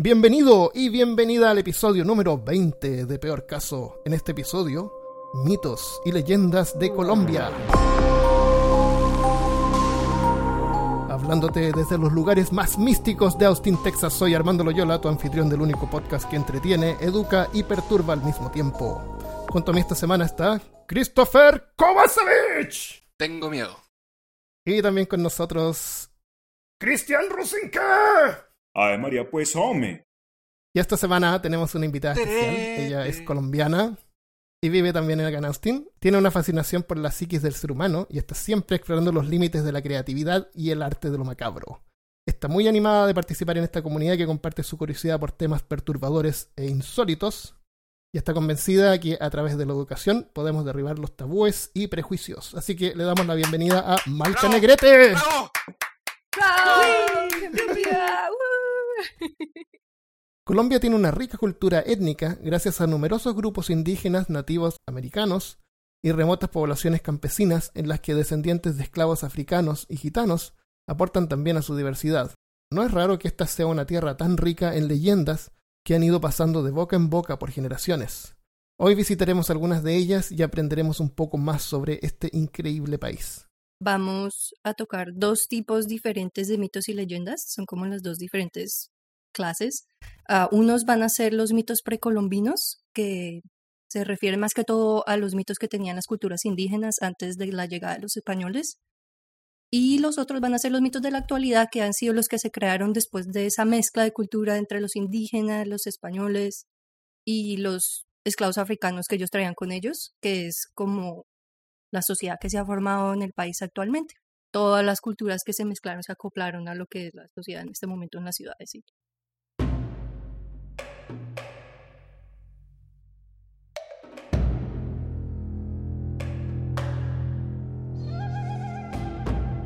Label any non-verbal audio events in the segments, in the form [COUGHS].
Bienvenido y bienvenida al episodio número 20 de Peor Caso. En este episodio, mitos y leyendas de Colombia. Hablándote desde los lugares más místicos de Austin, Texas, soy Armando Loyola, tu anfitrión del único podcast que entretiene, educa y perturba al mismo tiempo. Junto a mí esta semana está Christopher Kovacevic. Tengo miedo. Y también con nosotros, Cristian Rusinka. Ay, María, pues, hombre. Y esta semana tenemos una invitada especial. Ella es colombiana y vive también en Austin. Tiene una fascinación por la psiquis del ser humano y está siempre explorando los límites de la creatividad y el arte de lo macabro. Está muy animada de participar en esta comunidad que comparte su curiosidad por temas perturbadores e insólitos. Y está convencida que a través de la educación podemos derribar los tabúes y prejuicios. Así que le damos la bienvenida a Malca Negrete. ¡Bravo! Colombia tiene una rica cultura étnica gracias a numerosos grupos indígenas nativos americanos y remotas poblaciones campesinas en las que descendientes de esclavos africanos y gitanos aportan también a su diversidad. No es raro que esta sea una tierra tan rica en leyendas que han ido pasando de boca en boca por generaciones. Hoy visitaremos algunas de ellas y aprenderemos un poco más sobre este increíble país. Vamos a tocar dos tipos diferentes de mitos y leyendas, son como las dos diferentes clases. Ah, unos van a ser los mitos precolombinos, que se refieren más que todo a los mitos que tenían las culturas indígenas antes de la llegada de los españoles. Y los otros van a ser los mitos de la actualidad, que han sido los que se crearon después de esa mezcla de cultura entre los indígenas, los españoles y los esclavos africanos que ellos traían con ellos, que es como la sociedad que se ha formado en el país actualmente. Todas las culturas que se mezclaron se acoplaron a lo que es la sociedad en este momento en las ciudades. ¿sí?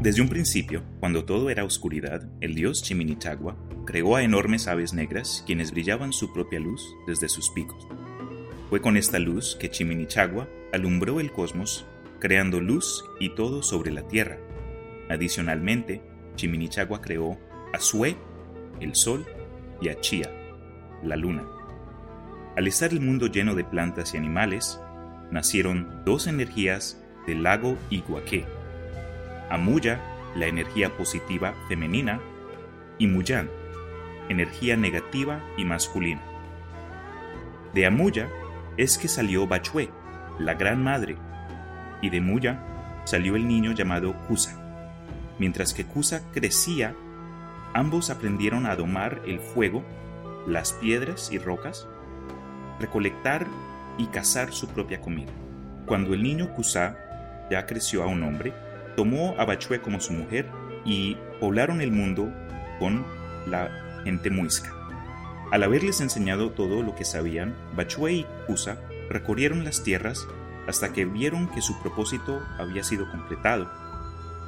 Desde un principio, cuando todo era oscuridad, el dios Chiminichagua creó a enormes aves negras quienes brillaban su propia luz desde sus picos. Fue con esta luz que Chiminichagua alumbró el cosmos, creando luz y todo sobre la tierra. Adicionalmente, Chiminichagua creó a Sue, el sol, y a Chía, la luna. Al estar el mundo lleno de plantas y animales, nacieron dos energías del lago Iguaque Amuya, la energía positiva femenina, y Muyan, energía negativa y masculina. De Amuya es que salió Bachue, la gran madre, y de Muya salió el niño llamado Kusa. Mientras que Kusa crecía, ambos aprendieron a domar el fuego, las piedras y rocas, recolectar y cazar su propia comida. Cuando el niño Kusa ya creció a un hombre, tomó a Bachue como su mujer y poblaron el mundo con la gente muisca. Al haberles enseñado todo lo que sabían, Bachue y Kusa recorrieron las tierras hasta que vieron que su propósito había sido completado.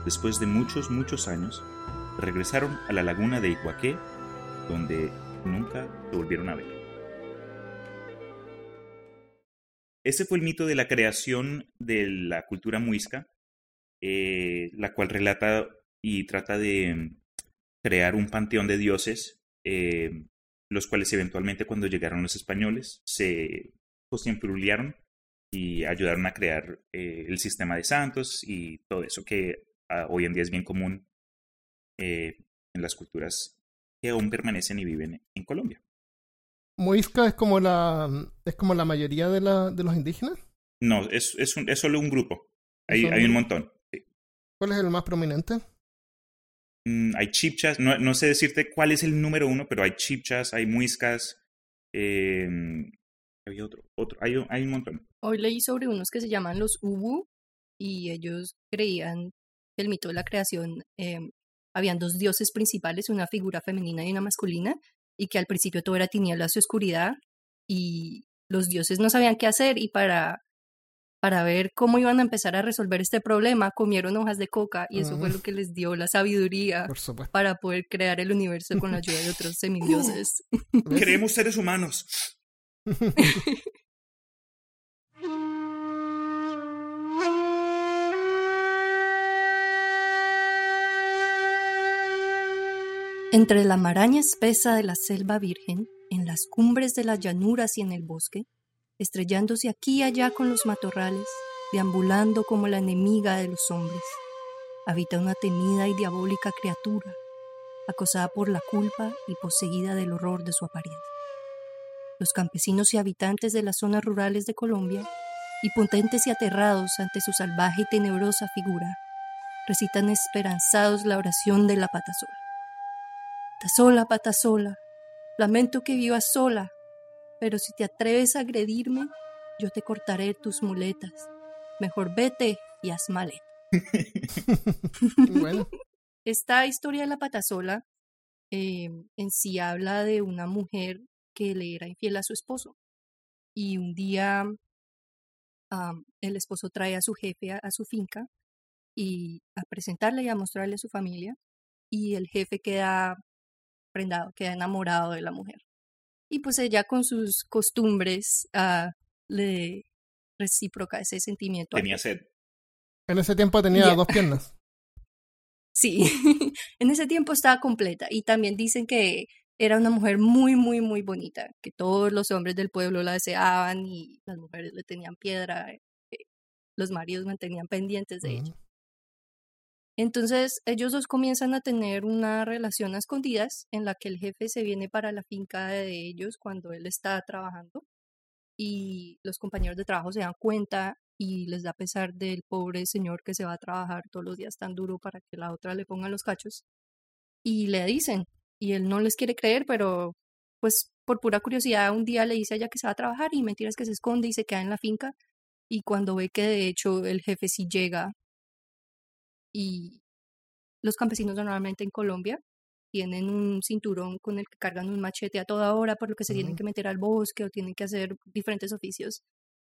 Después de muchos, muchos años, regresaron a la laguna de Iguaque, donde nunca se volvieron a ver. Ese fue el mito de la creación de la cultura muisca eh, la cual relata y trata de crear un panteón de dioses, eh, los cuales eventualmente cuando llegaron los españoles se posiempluliaron y ayudaron a crear eh, el sistema de santos y todo eso que ah, hoy en día es bien común en las culturas que aún permanecen y viven en Colombia. ¿Muisca es como la, es como la mayoría de, la, de los indígenas? No, es, es, un, es solo un grupo. Hay, hay un montón. ¿Cuál es el más prominente? Mm, hay chipchas, no, no, sé decirte cuál es el número uno, pero hay chipchas, hay muiscas, eh, hay otro, otro hay, hay, un montón. Hoy leí sobre unos que se llaman los Ubu y ellos creían que el mito de la creación eh, habían dos dioses principales, una figura femenina y una masculina, y que al principio todo era tinieblas y oscuridad, y los dioses no sabían qué hacer y para para ver cómo iban a empezar a resolver este problema, comieron hojas de coca y eso fue lo que les dio la sabiduría para poder crear el universo con la ayuda de otros [LAUGHS] semidioses. Creemos seres humanos. [LAUGHS] [LAUGHS] Entre la maraña espesa de la selva virgen, en las cumbres de las llanuras y en el bosque, estrellándose aquí y allá con los matorrales, deambulando como la enemiga de los hombres, habita una temida y diabólica criatura, acosada por la culpa y poseída del horror de su apariencia. Los campesinos y habitantes de las zonas rurales de Colombia, impotentes y aterrados ante su salvaje y tenebrosa figura, recitan esperanzados la oración de la pata sola. Pata sola, pata sola, lamento que vivas sola, pero si te atreves a agredirme, yo te cortaré tus muletas. Mejor vete y haz maleta. [LAUGHS] bueno, Esta historia de la pata sola eh, en sí habla de una mujer que le era infiel a su esposo. Y un día el esposo trae a su jefe a, a su finca y a presentarle y a mostrarle a su familia. Y el jefe queda prendado, queda enamorado de la mujer. Y pues ella con sus costumbres ah, le recíproca ese sentimiento. Tenía sed. en ese tiempo tenía dos piernas. Sí, [LAUGHS] en ese tiempo estaba completa y también dicen que era una mujer muy, muy, muy bonita, que todos los hombres del pueblo la deseaban y las mujeres le tenían piedra, eh, los maridos mantenían pendientes de ella. Ujú. Entonces ellos dos comienzan a tener una relación a escondidas en la que el jefe se viene para la finca de ellos cuando él está trabajando y los compañeros de trabajo se dan cuenta y les da pesar del pobre señor que se va a trabajar todos los días tan duro para que la otra le ponga los cachos y le dicen y él no les quiere creer pero pues por pura curiosidad un día le dice a ella que se va a trabajar y mentiras que se esconde y se queda en la finca y cuando ve que de hecho el jefe sí llega y los campesinos normalmente en Colombia tienen un cinturón con el que cargan un machete a toda hora, por lo que se tienen que meter al bosque o tienen que hacer diferentes oficios.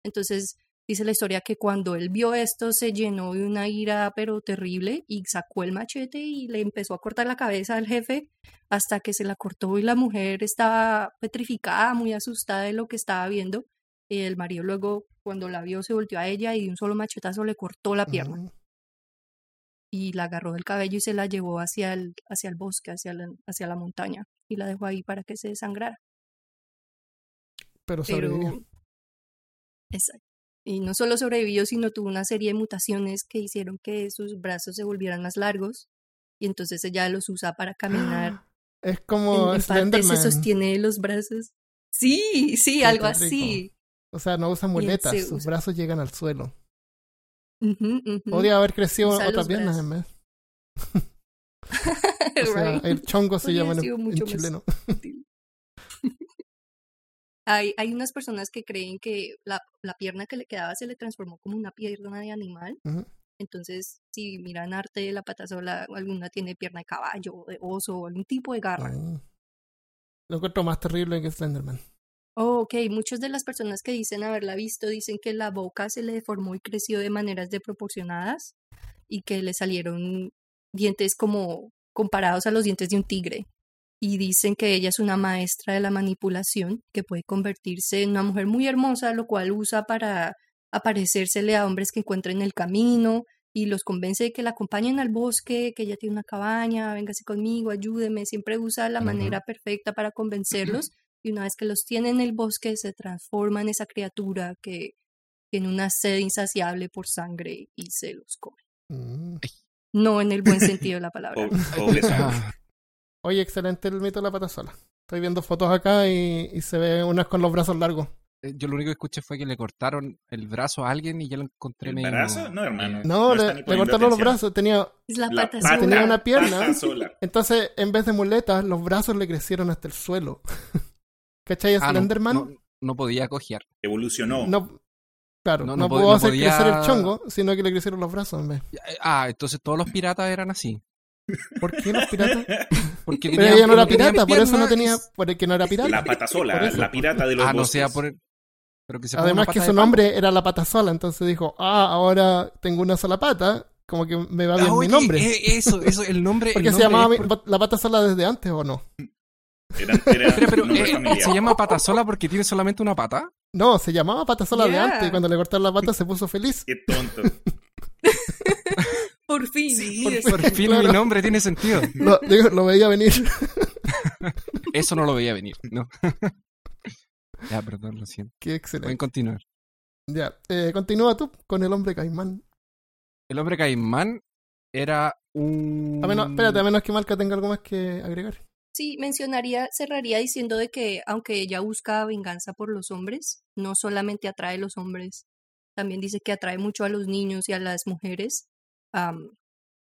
Entonces, dice la historia que cuando él vio esto se llenó de una ira pero terrible y sacó el machete y le empezó a cortar la cabeza al jefe hasta que se la cortó y la mujer estaba petrificada, muy asustada de lo que estaba viendo. Y el marido luego, cuando la vio, se volteó a ella y de un solo machetazo le cortó la pierna y la agarró del cabello y se la llevó hacia el, hacia el bosque, hacia la, hacia la montaña y la dejó ahí para que se desangrara. Pero Pero, sobrevivió. exacto. Y no solo sobrevivió, sino tuvo una serie de mutaciones que hicieron que sus brazos se volvieran más largos y entonces ella los usa para caminar. Es En, como en parte se sostiene los brazos. Sí, sí, Qué algo así. O sea, no usa muletas, se sus usa. brazos llegan al suelo. Ujú. Podría haber crecido Usa otras piernas en vez. [LAUGHS] [LAUGHS] O sea, Right. el chongo se Podría llama en, en chileno. Hay, hay unas personas que creen que la, la pierna que le quedaba se le transformó como una pierna de animal. Entonces, si miran arte de la pata sola, alguna tiene pierna de caballo, de oso, o algún tipo de garra. Mm. Lo encuentro más terrible que Slenderman. Oh, ok, muchas de las personas que dicen haberla visto dicen que la boca se le deformó y creció de maneras desproporcionadas y que le salieron dientes como comparados a los dientes de un tigre. Y dicen que ella es una maestra de la manipulación, que puede convertirse en una mujer muy hermosa, lo cual usa para aparecérsele a hombres que encuentra en el camino y los convence de que la acompañen al bosque, que ella tiene una cabaña, véngase conmigo, ayúdeme. Siempre usa la manera perfecta para convencerlos y una vez que los tiene en el bosque se transforma en esa criatura que tiene una sed insaciable por sangre y se los come. Mm. No en el buen sentido de la palabra. [LAUGHS] Oye, excelente el mito de la pata sola. Estoy viendo fotos acá y, y se ve unas con los brazos largos. eh, Yo lo único que escuché fue que le cortaron el brazo a alguien y ya lo encontré ¿El medio- brazo? No, hermano. No, le, cortaron los brazos. Tenía, Es la La pata pata, sola. Tenía una pierna. entonces, en vez de muletas, los brazos le crecieron hasta el suelo. [LAUGHS] ¿Cachai? a Ah, no, Slenderman no, no podía cojear. Evolucionó. no, claro, no, No, no pudo hacer podía- crecer el chongo, sino que le crecieron los brazos en vez. Ah, entonces todos los piratas eran así. ¿Por qué los piratas? [LAUGHS] Porque Pero tenían- ella no era pirata, por eso no tenía, y- porque no era pirata. La pata Por sola, eso. la pirata de los Ah, no sea por el- Pero que se Además que su nombre era la pata sola, entonces dijo, ah, ahora tengo una sola pata, como que me va Ah, bien mi oye, nombre. eh, eso, eso, el nombre. [LAUGHS] Porque el se nombre llamaba es mi- por- la pata sola desde antes o no? Era, era [LAUGHS] Pero, pero, eh. ¿se llama pata sola porque tiene solamente una pata? No, se llamaba pata sola de Yeah. antes y cuando le cortaron la pata se puso feliz. Qué tonto. Por fin. Sí, mi [LAUGHS] por- fin Claro. mi nombre tiene sentido. [LAUGHS] Lo, digo, lo veía venir. [LAUGHS] Eso no lo veía venir, ¿no? ya, perdón, lo siento. Qué Pueden excelente. continuar. Ya, eh, continúa tú con el hombre caimán. El hombre caimán era un... A menos, espérate, a menos que Malca tenga algo más que agregar. Sí, mencionaría, cerraría diciendo de que aunque ella busca venganza por los hombres, no solamente atrae a los hombres, también dice que atrae mucho a los niños y a las mujeres.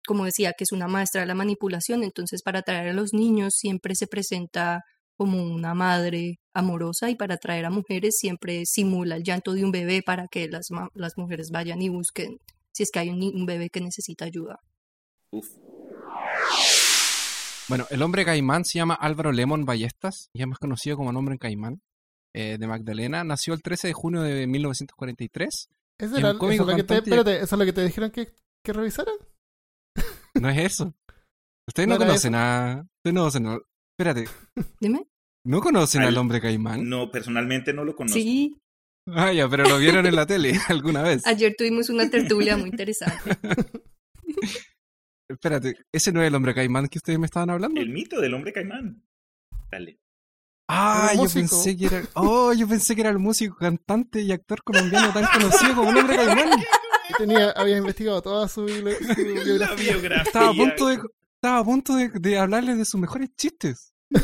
Como decía, que es una maestra de la manipulación, entonces para atraer a los niños siempre se presenta como una madre amorosa y para atraer a mujeres siempre simula el llanto de un bebé para que las, las mujeres vayan y busquen si es que hay un, bebé que necesita ayuda. Uf. Bueno, el hombre caimán se llama Álvaro Lemon Ballestas y es más conocido como nombre en caimán. eh, de Magdalena. Nació el 13 de junio de 1943. ¿Ese Y era, es lo que te, espérate, ¿eso es lo que te dijeron que, que revisaran? No es eso. Ustedes ¿No no, conocen a... Ustedes no conocen a... Espérate. [LAUGHS] Dime. ¿No conocen al, Al- hombre caimán? No, personalmente no lo conozco. Sí, Ah, ya, pero lo vieron en la tele [LAUGHS] alguna vez. ayer tuvimos una tertulia muy interesante. [LAUGHS] Espérate, ¿ese no es el hombre caimán que ustedes me estaban hablando? El mito del hombre caimán. Dale. Ah, yo pensé que era... Oh, yo pensé que era el músico, cantante y actor colombiano tan conocido como el hombre caimán. Tenía, había investigado toda su, su La biografía. biografía. Estaba a punto de, estaba a punto de, de hablarles de sus mejores chistes. [LAUGHS]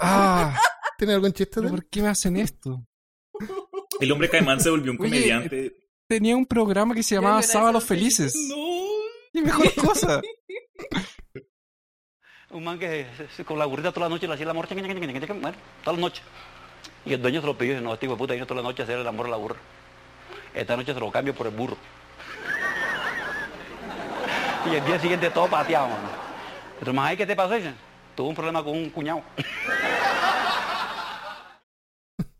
Ah, ¿Tiene algún chiste. ¿por qué me hacen esto? El hombre caimán se volvió un Oye, comediante. Tenía un programa que se llamaba Sábados Felices. No. Y mejor cosa. [LAUGHS] Un man que con la burrita toda la noche le hacía el amor, bueno, toda la noche. Y el dueño se lo pidió y dice, no, este hijo de puta viene toda la noche a hacer el amor a la burra. Esta noche se lo cambio por el burro. Y el día siguiente todo pateado, mano. Entonces, más, ¿qué te pasó? Dice, tuve un problema con un cuñado.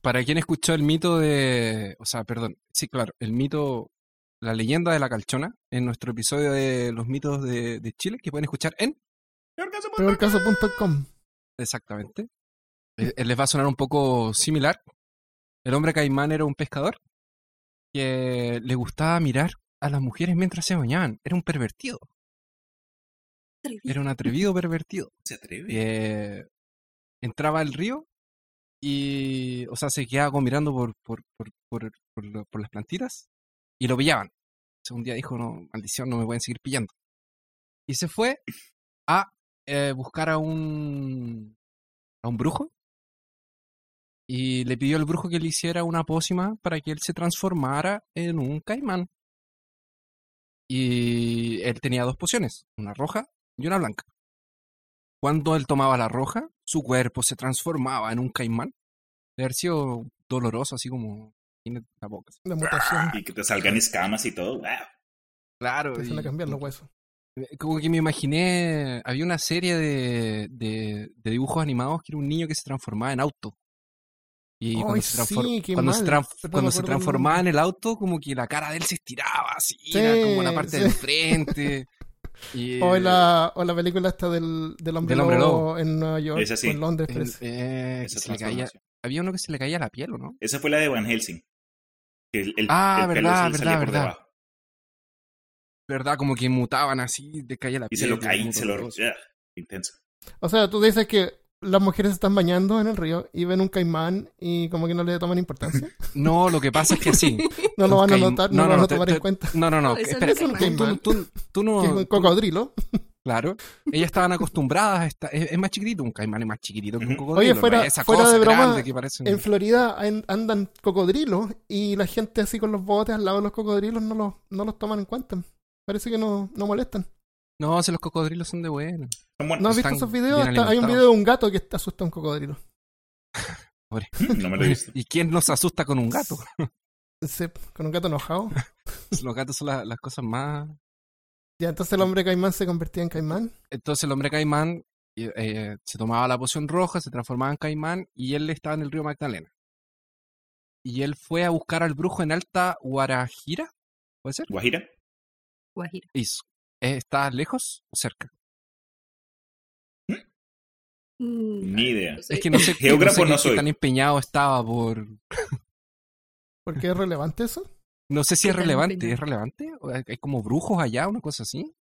Para quien escuchó el mito de. O sea, perdón. Sí, claro. El mito. La leyenda de la calchona. En nuestro episodio de los mitos de, de Chile. Que pueden escuchar en. Peorcaso.com. Exactamente. Eh, eh, les va a sonar un poco similar. El hombre caimán era un pescador. Que le gustaba mirar a las mujeres mientras se bañaban. Era un pervertido. Era un atrevido pervertido. Se atreve. eh, entraba al río y, o sea, se quedaba como mirando por, por, por, por, por las plantitas y lo pillaban. Entonces, un día dijo, no, maldición, no me pueden seguir pillando. Y se fue a eh, buscar a un, a un brujo y le pidió al brujo que le hiciera una pócima para que él se transformara en un caimán. Y él tenía dos pociones, una roja y una blanca. Cuando él tomaba la roja, su cuerpo se transformaba en un caimán. De haber sido doloroso, así como tiene la boca. así. La mutación. Y que te salgan escamas y todo. Wow. Claro. Empiezan y- a cambiar los huesos. Como que me imaginé, había una serie de, de, de dibujos animados que era un niño que se transformaba en auto. Y Ay, cuando, se, sí, cuando, cuando transformaba en el auto, como que la cara de él se estiraba así, Sí, era como la parte sí. del frente. [LAUGHS] Y, O la, o la película esta del, del hombre, Del hombre lobo, lobo. en Nueva York Esa sí. o en Londres. el- eh, que Esa se le caía, había uno que se le caía la piel, ¿o no? Esa fue la de Van Helsing. Que el, el, Ah, verdad, verdad, verdad. debajo. ¿Verdad? Como que mutaban así, de caía la Y piel. se lo era caí, como se lo... Ugh, intenso. O sea, tú dices que las mujeres se están bañando en el río y ven un caimán y como que no le toman importancia. [LAUGHS] No, lo que pasa es que sí. [LAUGHS] No lo van a notar, no, no, lo van a tomar te- en cuenta. No, no, no. Espera, es un caimán. tú, tú- tú no... [LAUGHS] Es un cocodrilo. Claro. Ellas estaban acostumbradas a esta- es, es más chiquitito, un caimán es más chiquitito que un cocodrilo. Oye, fuera- no es esa fuera cosa de broma, que parece un- En Florida an- andan cocodrilos y la gente así con los botes al lado de los cocodrilos no los, no los toman en cuenta. Parece que no, no molestan. No, si los cocodrilos son de buenos. Son ¿No has visto esos videos? Hasta hay un video de un gato que asusta a un cocodrilo. [LAUGHS] No me lo he visto. ¿Y quién nos asusta con un gato? [LAUGHS] Sí, con un gato enojado. [LAUGHS] Los gatos son la- las cosas más... Ya, entonces el hombre caimán se convertía en caimán. Entonces el hombre caimán eh, eh, se tomaba la poción roja, se transformaba en caimán y él estaba en el río Magdalena. Y él fue a buscar al brujo en Alta Guarajira, ¿puede ser? ¿Guajira? Guajira. Eso. ¿Está lejos o cerca? Mm, Ni idea. no sé. Es que no sé, [LAUGHS] Geógrafo no sé no qué soy. tan empeñado estaba por... ¿Por qué es relevante eso? No sé si ¿Qué es relevante. empeñado? ¿Es relevante? ¿O hay hay como brujos allá, una cosa así?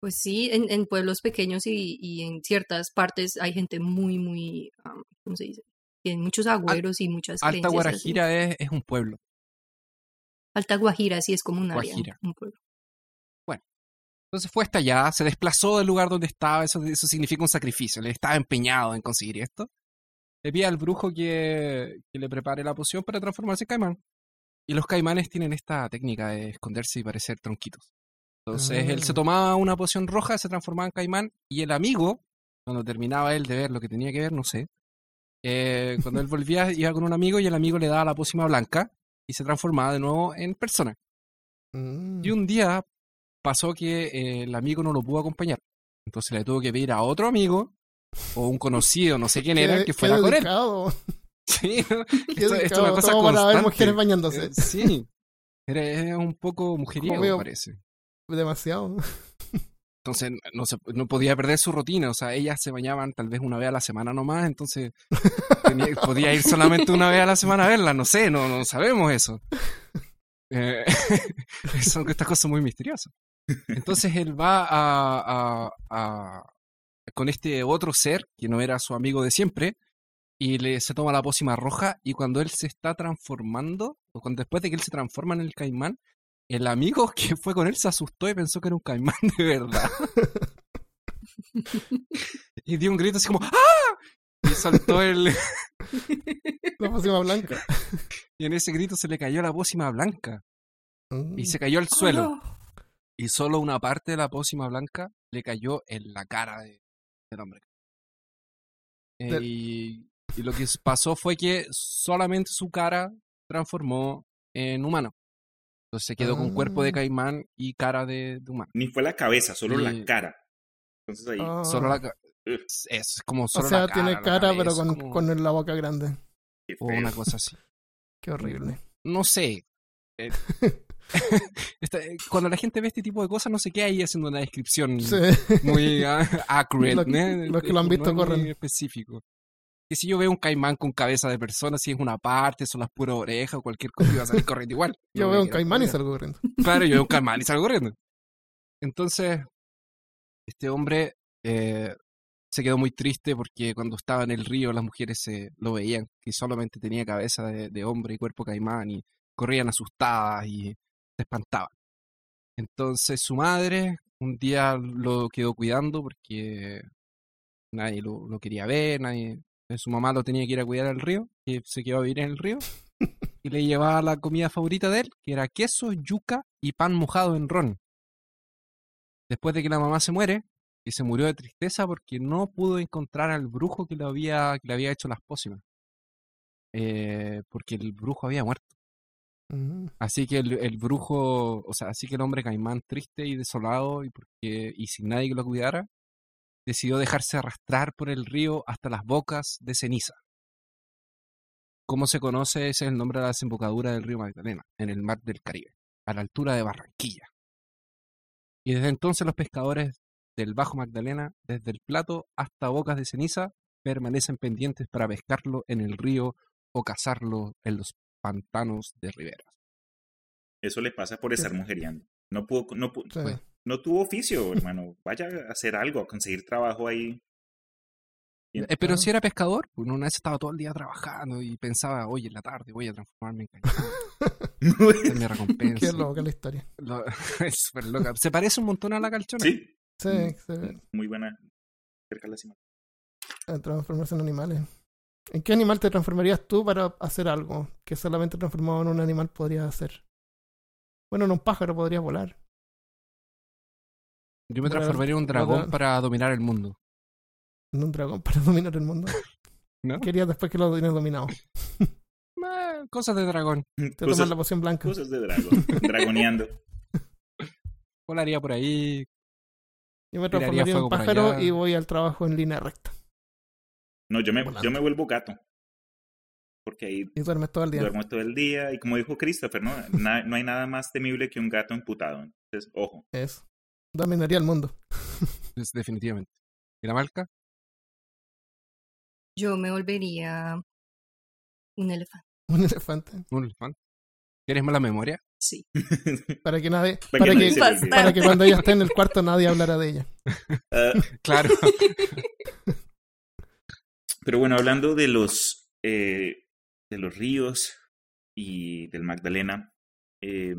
Pues sí, en, en pueblos pequeños y, y en ciertas partes hay gente muy, muy, am, ¿cómo se dice? Tienen muchos agüeros y muchas Alta. Guarajira es, es un pueblo. Alta Guajira sí es como un área, Guajira. un pueblo. Entonces fue hasta allá, se desplazó del lugar donde estaba, eso, eso significa un sacrificio, él estaba empeñado en conseguir esto. Le pide al brujo que, que le prepare la poción para transformarse en caimán. Y los caimanes tienen esta técnica de esconderse y parecer tronquitos. Entonces él se Ah. tomaba una poción roja, se transformaba en caimán, y el amigo, cuando terminaba él de ver lo que tenía que ver, no sé, eh, cuando él [LAUGHS] volvía iba con un amigo y el amigo le daba la pócima blanca y se transformaba de nuevo en persona. Mm. Y un día pasó que eh, el amigo no lo pudo acompañar. Entonces le tuvo que pedir a otro amigo o un conocido, no sé quién era, que fuera con él. [LAUGHS] Sí, [LAUGHS] esto, esto es una cosa todo para ver mujeres bañándose. Eh, sí, era, era un poco mujeriego, veo- parece. Demasiado. Entonces no, se, no podía perder su rutina, o sea, ellas se bañaban tal vez una vez a la semana nomás, entonces tenía- [LAUGHS] podía ir solamente una vez a la semana a verla, no sé, no, no sabemos eso. Eh, son estas cosas muy misteriosas. Entonces él va a, a- a- con este otro ser, que no era su amigo de siempre, y le, se toma la pócima roja, y cuando él se está transformando, o cuando, después de que él se transforma en el caimán, el amigo [LAUGHS] que fue con él se asustó y pensó que era un caimán [LAUGHS] de verdad. y dio un grito así como ¡Ah! Y soltó el... [LAUGHS] La pócima blanca. Y en ese grito se le cayó la pócima blanca. Mm. Y se cayó al suelo. Oh, Y solo una parte de la pócima blanca le cayó en la cara de- del hombre. Eh, y, y lo que pasó fue que solamente su cara transformó en humano. Entonces se quedó con cuerpo de Ah. caimán y cara de, de humano. Ni fue la cabeza, solo Y- la cara. Entonces ahí. Ah. Solo la ca- Ugh, es, es como O solo sea, la cara. tiene cara, pero con, como- con la boca grande. o una cosa así. Qué horrible. No sé. Eh, [LAUGHS] [LAUGHS] cuando la gente ve este tipo de cosas, no se queda ahí haciendo una descripción Sí. muy ah, [LAUGHS] accurate, Lo- ¿né? los que lo han No visto es muy corren. específico. Que si yo veo un caimán con cabeza de persona, si es una parte, son las puras orejas o cualquier cosa, iba a salir corriendo igual. [LAUGHS] Yo No veo un caimán y salgo corriendo. Claro, yo veo un caimán y salgo corriendo. Entonces, este hombre eh, se quedó muy triste porque cuando estaba en el río las mujeres se lo veían, que solamente tenía cabeza de, de hombre y cuerpo caimán y corrían asustadas y se espantaban. Entonces su madre un día lo quedó cuidando porque nadie lo, quería ver, nadie, su mamá lo tenía que ir a cuidar al río, que se quedó a vivir en el río, y le llevaba la comida favorita de él, que era queso, yuca y pan mojado en ron. Después de que la mamá se muere, y se murió de tristeza porque no pudo encontrar al brujo que le había, que le había hecho las pócimas. Eh, porque el brujo había muerto. Así que el, el brujo, o sea, así que el hombre caimán triste y desolado y, porque, y sin nadie que lo cuidara, decidió dejarse arrastrar por el río hasta las bocas de ceniza. Como se conoce, ese es el nombre de la desembocadura del río Magdalena, en el mar del Caribe, a la altura de Barranquilla. Y desde entonces los pescadores del Bajo Magdalena, desde el plato hasta bocas de ceniza, permanecen pendientes para pescarlo en el río o cazarlo en los pantanos de riberas. Eso le pasa por estar mujeriando. No pudo, no, Sí. Pues, no tuvo oficio, hermano. [LAUGHS] Vaya a hacer algo, a conseguir trabajo ahí. Eh, pero si era pescador, pues una vez estaba todo el día trabajando y pensaba, oye, en la tarde voy a transformarme en. Esta [LAUGHS] es mi recompensa. Qué loca la historia. Lo- [LAUGHS] es súper loca. Se parece un montón a la calchona. sí, Sí, Mm, sí. muy buena. Cerca de la cima. a transformarse en animales. ¿En qué animal te transformarías tú para hacer algo que solamente transformado en un animal podrías hacer? Bueno, en un pájaro podrías volar. Yo me transformaría en un dragón para dominar el mundo. En un dragón para [LAUGHS] dominar el mundo. ¿No? ¿Qué harías después que lo tienes dominado? [LAUGHS] Eh, cosas de dragón. Te Cosas, tomas la poción blanca. cosas de dragón. [LAUGHS] dragoneando. Volaría por ahí. Yo me transformaría en un pájaro y voy al trabajo en línea recta. No, yo me, Volando. yo me vuelvo gato. Porque ahí Y duermes todo el día. duermo todo el día. Y como dijo Christopher, ¿no? Na- no hay nada más temible que un gato emputado. Entonces, ojo. Eso. Dominaría el mundo. [LAUGHS] Es, definitivamente. ¿Y la marca? Yo me volvería un elefante. Un elefante. Un elefante. ¿Tienes mala memoria? Sí. [LAUGHS] Para que nadie, Para para, que para cuando ella esté en el cuarto nadie hablara de ella. [LAUGHS] Claro. Pero bueno, hablando de los, eh, de los ríos y del Magdalena, eh,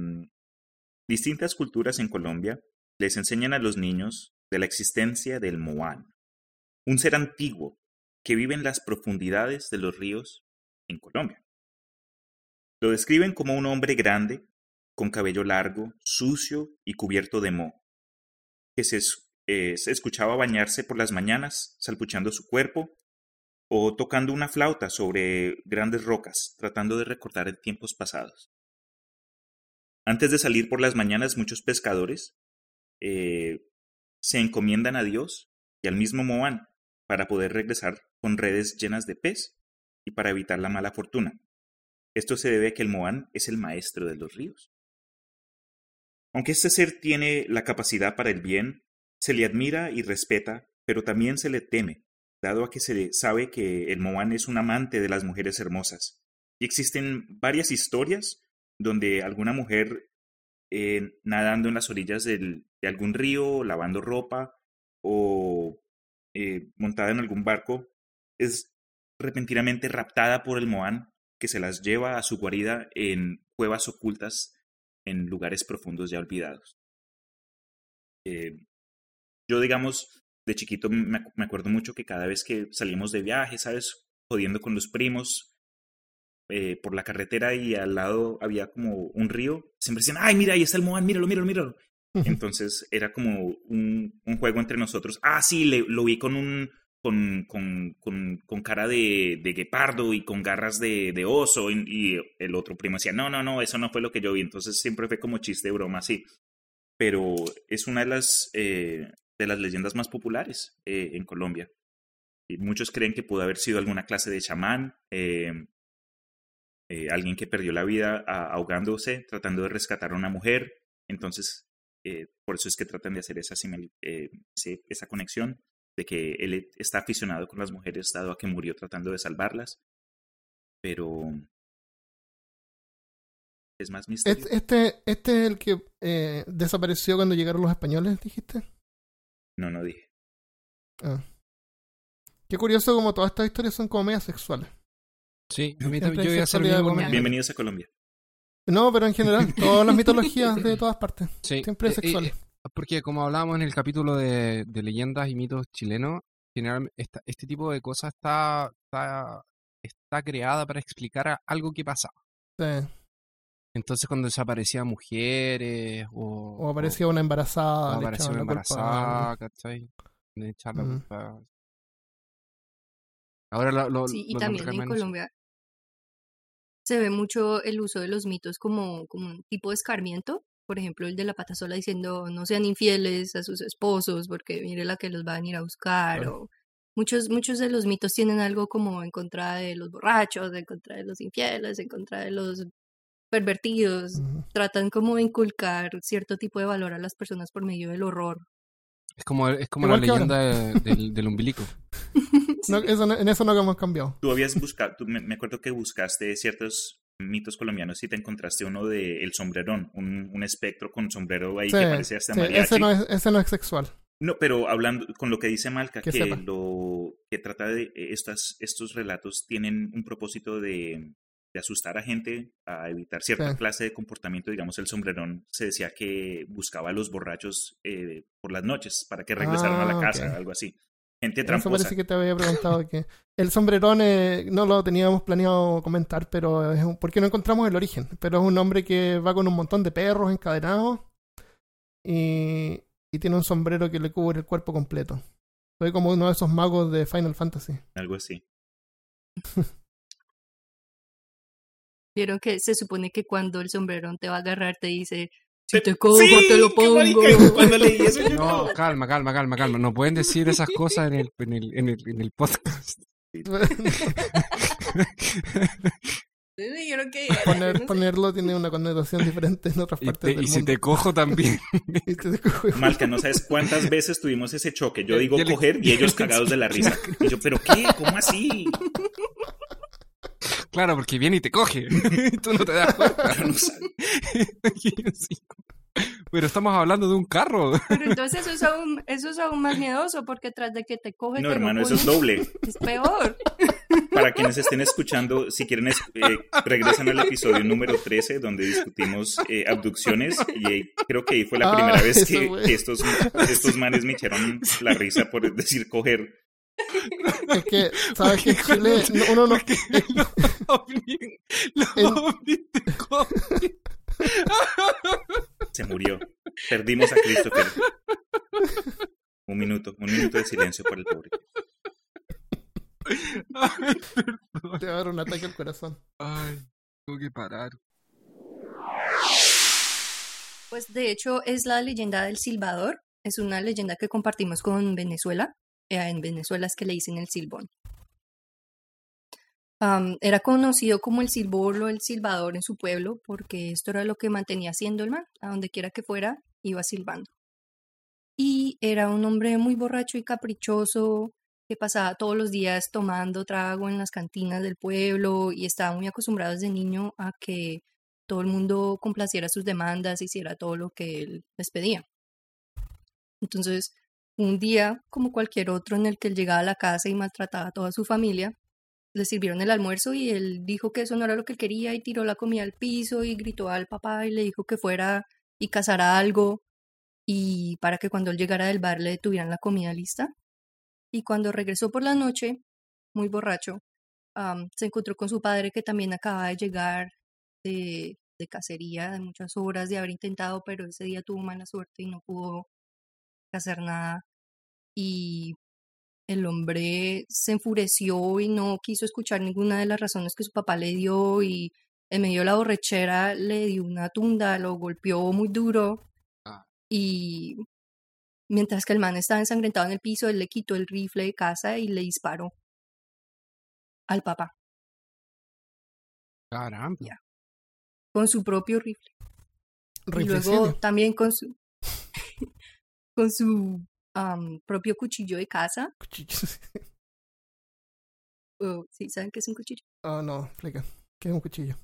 distintas culturas en Colombia les enseñan a los niños de la existencia del Moán, un ser antiguo que vive en las profundidades de los ríos en Colombia. Lo describen como un hombre grande, con cabello largo, sucio y cubierto de moho, que se, eh, se escuchaba bañarse por las mañanas, salpuchando su cuerpo o tocando una flauta sobre grandes rocas, tratando de recordar en tiempos pasados. Antes de salir por las mañanas, muchos pescadores eh, se encomiendan a Dios y al mismo Moán para poder regresar con redes llenas de pez y para evitar la mala fortuna. Esto se debe a que el Moán es el maestro de los ríos. Aunque este ser tiene la capacidad para el bien, se le admira y respeta, pero también se le teme, dado a que se sabe que el Moán es un amante de las mujeres hermosas. Y existen varias historias donde alguna mujer eh, nadando en las orillas de algún río, lavando ropa o eh, montada en algún barco, es repentinamente raptada por el Moán que se las lleva a su guarida en cuevas ocultas en lugares profundos ya olvidados. Eh, yo, digamos, de chiquito me, ac- me acuerdo mucho que cada vez que salíamos de viaje, ¿sabes? Jodiendo con los primos eh, por la carretera y al lado había como un río, siempre decían, ay, mira, ahí está el Moán, míralo, míralo, míralo. Entonces era como un, un juego entre nosotros. Ah, sí, le- lo vi con un con, con, con, con cara de, de guepardo y con garras de, de oso. Y, y el otro primo decía, no, no, no, eso no fue lo que yo vi. Entonces siempre fue como chiste, broma, así. Pero es una de las, eh, de las leyendas más populares eh, en Colombia. Y muchos creen que pudo haber sido alguna clase de chamán, eh, eh, alguien que perdió la vida ah, ahogándose, tratando de rescatar a una mujer. Entonces, por eso es que tratan de hacer esa, esa conexión de que él está aficionado con las mujeres, dado a que murió tratando de salvarlas. Pero es más misterio. Este, este, este es el que desapareció cuando llegaron los españoles, dijiste. No, no dije. Ah. Qué curioso como todas estas historias son como medias sexuales. Sí, a mí Siempre también- hay yo voy a hacer mi- Bienvenidos a Colombia. No, pero en general, [LAUGHS] todas las mitologías de todas partes. Sí, Siempre eh, es sexual. eh, eh, porque como hablábamos en el capítulo de, de leyendas y mitos chilenos, generalmente esta- este tipo de cosas está, está, está creada para explicar algo que pasaba. Sí. Entonces cuando desaparecían mujeres o, O aparecía una embarazada. o aparecía una embarazada, ¿cachai? Le echaban la Mm. culpa. Ahora lo, lo, Sí, y lo también en. Colombia se ve mucho el uso de los mitos como, como un tipo de escarmiento. Por ejemplo, el de la pata sola diciendo no sean infieles a sus esposos porque mire la que los van a ir a buscar. Claro. O muchos, muchos de los mitos tienen algo como en contra de los borrachos, en contra de los infieles, en contra de los pervertidos. Tratan como de inculcar cierto tipo de valor a las personas por medio del horror. Es como, es como la leyenda de- [LAUGHS] del, del umbilico. [LAUGHS] No, eso en eso no hemos cambiado. Tú habías buscado, tú me, me acuerdo que buscaste ciertos mitos colombianos y te encontraste uno de El Sombrerón, un, un espectro con sombrero ahí Sí, que parecía hasta sí, mariachi. ese, no es, ese no es sexual. No, pero hablando con lo que dice Malca, Que que, lo que trata de estas, estos relatos tienen un propósito de, de asustar a gente a evitar cierta Sí. clase de comportamiento. Digamos, el sombrerón se decía que buscaba a los borrachos eh, por las noches para que regresaran a Ah, la casa, ok. algo así. Gente Eso tramposa. parece que te había preguntado que el sombrerón eh, no lo teníamos planeado comentar, pero es un- porque no encontramos el origen. Pero es un hombre que va con un montón de perros encadenados y, y tiene un sombrero que le cubre el cuerpo completo. Soy como uno de esos magos de Final Fantasy. Algo así. [LAUGHS] Vieron que se supone que cuando el sombrerón te va a agarrar te dice, si te cojo ¡Sí! te lo ¡Qué pongo. marica! [LAUGHS] Cuando leí eso, yo No, no. calma, calma, calma, calma. No pueden decir esas cosas en el, en el, en el, en el podcast. [LAUGHS] Que [LAUGHS] Poner- no sé. ponerlo tiene una connotación diferente en otras Y, partes te- del y si te cojo también. Y te cojo igual. Malca, no sabes cuántas veces tuvimos ese choque. Yo digo coger y ellos cagados de la risa. Y yo, ¿pero qué? ¿Cómo así? Claro, porque viene y te coge. [LAUGHS] Tú no te das cuenta. [LAUGHS] No. [LAUGHS] Pero estamos hablando de un carro. Pero entonces eso es aún, eso es aún más miedoso porque tras de que te coge No, te hermano, eso es doble. es peor. Para quienes estén escuchando, si quieren, es- eh, regresan al episodio número 13, donde discutimos eh, abducciones. Y eh, creo que ahí fue la Ah, primera vez que, güey. que estos, estos manes me echaron la risa por decir coger. Es que, ¿sabes que en Chile no- uno no... [LAUGHS] Los ovnis, los El- ovnis te cogen. Se murió. Perdimos a Christopher. Un minuto, un minuto de silencio por el pobre. Ay, perdón. te va a dar un ataque al corazón. Ay, tengo que parar. Pues de hecho es la leyenda del silbador. Es una leyenda que compartimos con Venezuela. Eh, En Venezuela es que le dicen el silbón. Era conocido como el silbón o el silbador en su pueblo porque esto era lo que mantenía haciendo el man. A donde quiera que fuera, iba silbando. Y era un hombre muy borracho y caprichoso que pasaba todos los días tomando trago en las cantinas del pueblo y estaba muy acostumbrado desde niño a que todo el mundo complaciera sus demandas, hiciera todo lo que él les pedía. Entonces, un día, como cualquier otro en el que él llegaba a la casa y maltrataba a toda su familia, le sirvieron el almuerzo y él dijo que eso no era lo que él quería y tiró la comida al piso y gritó al papá y le dijo que fuera y cazara algo y para que cuando él llegara del bar le tuvieran la comida lista. Y cuando regresó por la noche, muy borracho, am, se encontró con su padre que también acababa de llegar de, de cacería, de muchas horas de haber intentado, pero ese día tuvo mala suerte y no pudo hacer nada. Y el hombre se enfureció y no quiso escuchar ninguna de las razones que su papá le dio y en medio de la borrachera le dio una tunda, lo golpeó muy duro Ah. y mientras que el man estaba ensangrentado en el piso, él le quitó el rifle de casa y le disparó al papá Caramba. Ya. con su propio rifle. Y luego también con su con su propio cuchillo de casa. Cuchillos. [LAUGHS] o- ¿Sí saben qué es un cuchillo? Oh, no, explica. ¿Qué es un cuchillo?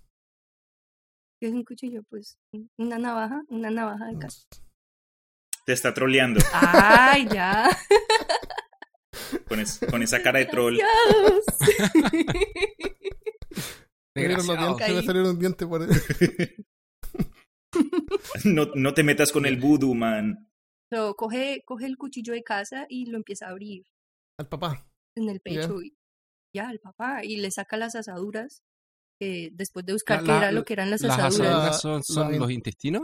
¿Qué es un cuchillo? Pues un- una navaja, una navaja de casa. Te está troleando ¡Ay, ya! [LAUGHS] con, es- con esa cara de troll. Se Caí. salieron un diente por [LAUGHS] No, no te metas con el voodoo, man. So, coge, coge el cuchillo de casa y lo empieza a abrir. Al papá. en el pecho y ya el papá y le saca las asaduras eh, después de buscar La- qué la- era lo que eran las Las asaduras. asaduras son, son la- los intestinos.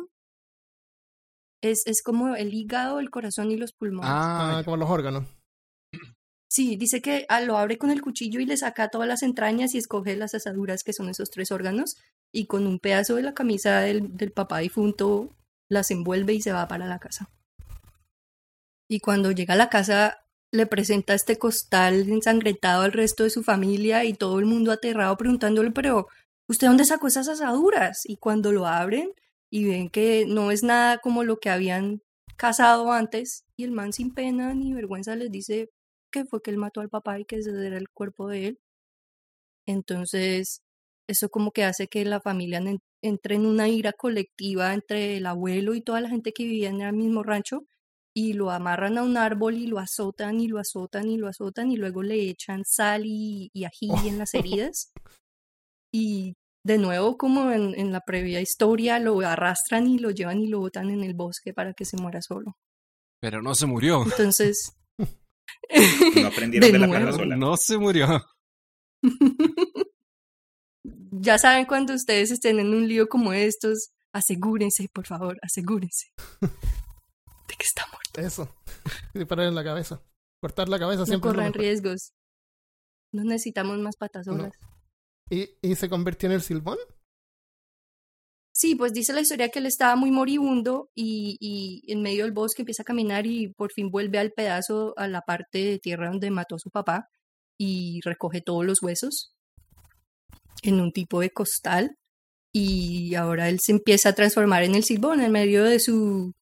es, es como el hígado el corazón y los pulmones. Ah, Ah, como los órganos. sí dice que ah, lo abre con el cuchillo y le saca todas las entrañas y escoge las asaduras que son esos tres órganos y con un pedazo de la camisa del, del papá difunto las envuelve y se va para la casa y cuando llega a la casa le presenta este costal ensangrentado al resto de su familia y todo el mundo aterrado preguntándole, pero ¿usted dónde sacó esas asaduras? Y cuando lo abren y ven que no es nada como lo que habían cazado antes, y el man sin pena ni vergüenza les dice que fue que él mató al papá y que ese era el cuerpo de él. Entonces, eso como que hace que la familia en- entre en una ira colectiva entre el abuelo y toda la gente que vivía en el mismo rancho y lo amarran a un árbol y lo azotan y lo azotan y lo azotan y luego le echan sal y, y ají en las [LAUGHS] heridas. Y de nuevo, como en, en la previa historia, lo arrastran y lo llevan y lo botan en el bosque para que se muera solo. pero no se murió. Entonces, [LAUGHS] No [LAUGHS] aprendieron de, De la nuevo. perra sola. No se murió. ya saben cuando ustedes estén en un lío como estos, asegúrense, por favor, asegúrense de que está muerto. Eso. [LAUGHS] Disparar en la cabeza. Cortar la cabeza No siempre. corran riesgos. No necesitamos más patas No. ¿Y, ¿Y se convirtió en el silbón? Sí, pues dice la historia que él estaba muy moribundo y, y en medio del bosque empieza a caminar y por fin vuelve al pedazo, a la parte de tierra donde mató a su papá y recoge todos los huesos en un tipo de costal y ahora él se empieza a transformar en el silbón en medio de su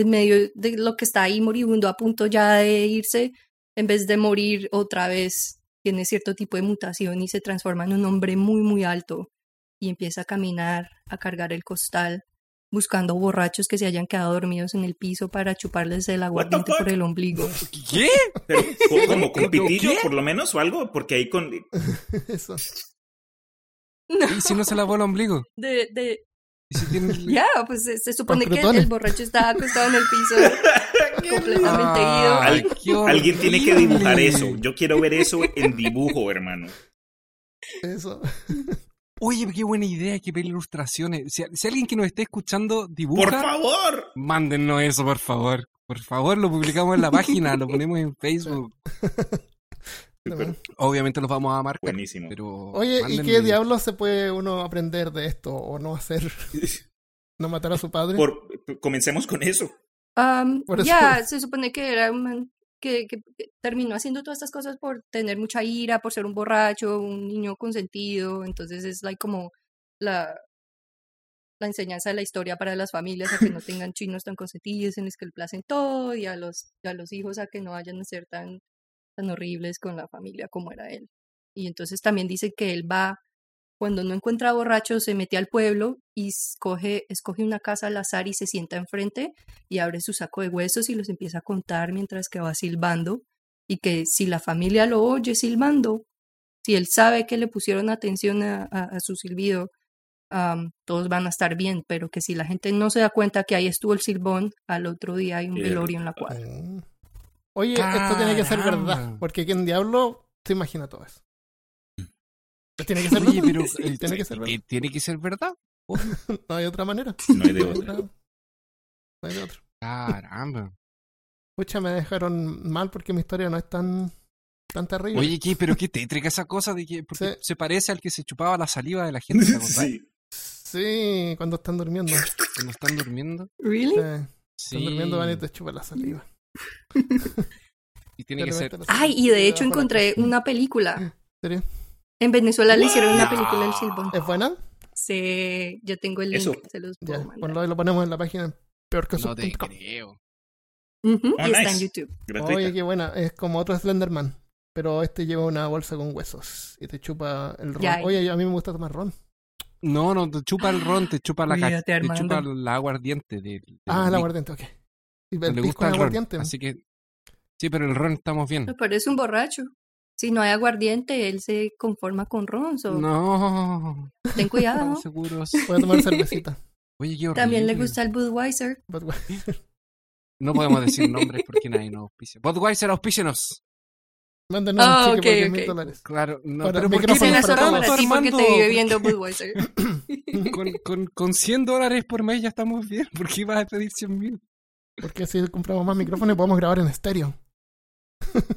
en medio de lo que está ahí moribundo a punto ya de irse en vez de morir otra vez tiene cierto tipo de mutación y se transforma en un hombre muy, muy alto y empieza a caminar, a cargar el costal, buscando borrachos que se hayan quedado dormidos en el piso para chuparles el aguardiente por el ombligo. ¿Qué? Pero, ¿co- como con ¿Pero pitillo, qué? por lo menos, o algo, porque ahí con... [LAUGHS] Eso. [LAUGHS] ¿Y si no se lavó el ombligo? De, de, ¿Y si [LAUGHS] ya, pues se, se supone que el, borracho estaba acostado en el piso, [LAUGHS] completamente ido. Al- Alguien tiene que dibujar eso. Yo quiero ver eso en dibujo, hermano. Eso. Oye, qué buena idea, qué ver ilustraciones. Si, si alguien que nos esté escuchando dibuja, ¡Por favor! mándennos eso, por favor. Por favor, lo publicamos en la [LAUGHS] página, lo ponemos en Facebook. Pero- Obviamente los vamos a marcar. buenísimo. Pero Oye, ¿y qué diablos se puede uno aprender de esto o no hacer? [LAUGHS] ¿No matar a su padre? Por- comencemos con eso. Eso- ya, se supone que era un man que, que- que terminó haciendo todas estas cosas por tener mucha ira, por ser un borracho, un niño consentido. Entonces es like como la, la enseñanza de la historia para las familias a que no [LAUGHS] tengan chinos tan consentidos en los que le placen todo y a los, y a los hijos a que no vayan a ser tan, tan horribles con la familia como era él. Y entonces también dice que él va, cuando no encuentra borrachos, se mete al pueblo y escoge, escoge una casa al azar y se sienta enfrente y abre su saco de huesos y los empieza a contar mientras que va silbando. Y que si la familia lo oye silbando, si él sabe que le pusieron atención a, a- a su silbido, todos van a estar bien, pero que si la gente no se da cuenta que ahí estuvo el silbón, al otro día hay un velorio en la cuadra. Mm. Oye, esto tiene que ser verdad. Porque ¿quién diablo se imagina todo eso? Tiene que ser Oye, verdad. pero [LAUGHS] eh, tiene que ser verdad. eh, tiene que ser verdad. [LAUGHS] No hay otra manera. No hay de otra. No hay de otra. Caramba. Pucha, me dejaron mal porque mi historia no es tan, tan terrible. Oye, ¿qué? pero qué tétrica esa cosa de que porque Sí. se parece al que se chupaba la saliva de la gente. [LAUGHS] Sí. Sí, cuando están durmiendo. cuando están durmiendo. ¿Really? Sí, Sí. Están durmiendo, van y te chupan la saliva. Y tiene que ser. Ay, y de hecho encontré una película. ¿En serio? En Venezuela le hicieron una película del silbón. ¿Es buena? Sí, yo tengo el link, Eso. se los puedo Ya, mandar. ponlo y lo ponemos en la página peor que No te creo. Oh, y está en nice. YouTube. Gratuita. Oye, qué buena. Es como otro Slenderman. Pero este lleva una bolsa con huesos y te chupa el ron. Ya. Oye, a mí me gusta tomar ron. No, no, te chupa el ron, te chupa la [GASPS] ca- Cuídate, te chupa la aguardiente. De, de Ah, el aguardiente, ok. Y No el le gusta el ron. aguardiente. Así que. Sí, pero el ron estamos bien. Pero es un borracho. Si no hay aguardiente, él se conforma con ron. so No. Ten cuidado. [LAUGHS] Estamos seguros. Voy a tomar cervecita. [LAUGHS] Oye, qué. También le gusta el Budweiser. Well, [LAUGHS] No podemos decir nombres porque nadie nos auspicia. Budweiser, auspícenos. Mándenos Ah, un cheque ok, por 10 ok. mil dólares. Claro, no, Para pero ¿por qué micrófonos piensas para ti porque te vive viendo Budweiser. Con, con, con 100 dólares por mes ya estamos bien. ¿Por qué vas a pedir 100 mil? Porque así compramos más micrófonos y podemos grabar en estéreo.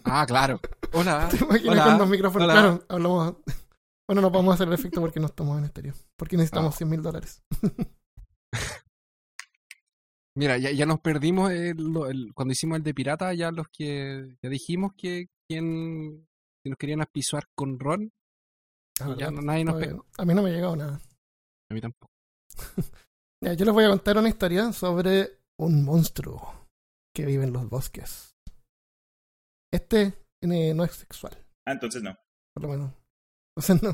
Ah, claro. Hola. [LAUGHS] ¿Te imaginas Hola. con dos micrófonos? Hola. Claro, hablamos. Bueno, no podemos hacer el efecto porque no estamos en estéreo. Porque necesitamos Ah. 100 mil dólares. [LAUGHS] Mira, ya, ya nos perdimos el- cuando hicimos el de pirata, ya los que ya dijimos que quien si nos querían apisar con Ron, Ah, ya no- nadie nos Oye, pegó. A mí no me ha llegado nada. A mí tampoco. [LAUGHS] Ya, yo les voy a contar una historia sobre un monstruo que vive en los bosques. Este no es sexual, Ah, entonces no. por lo menos. [LAUGHS] Entonces no.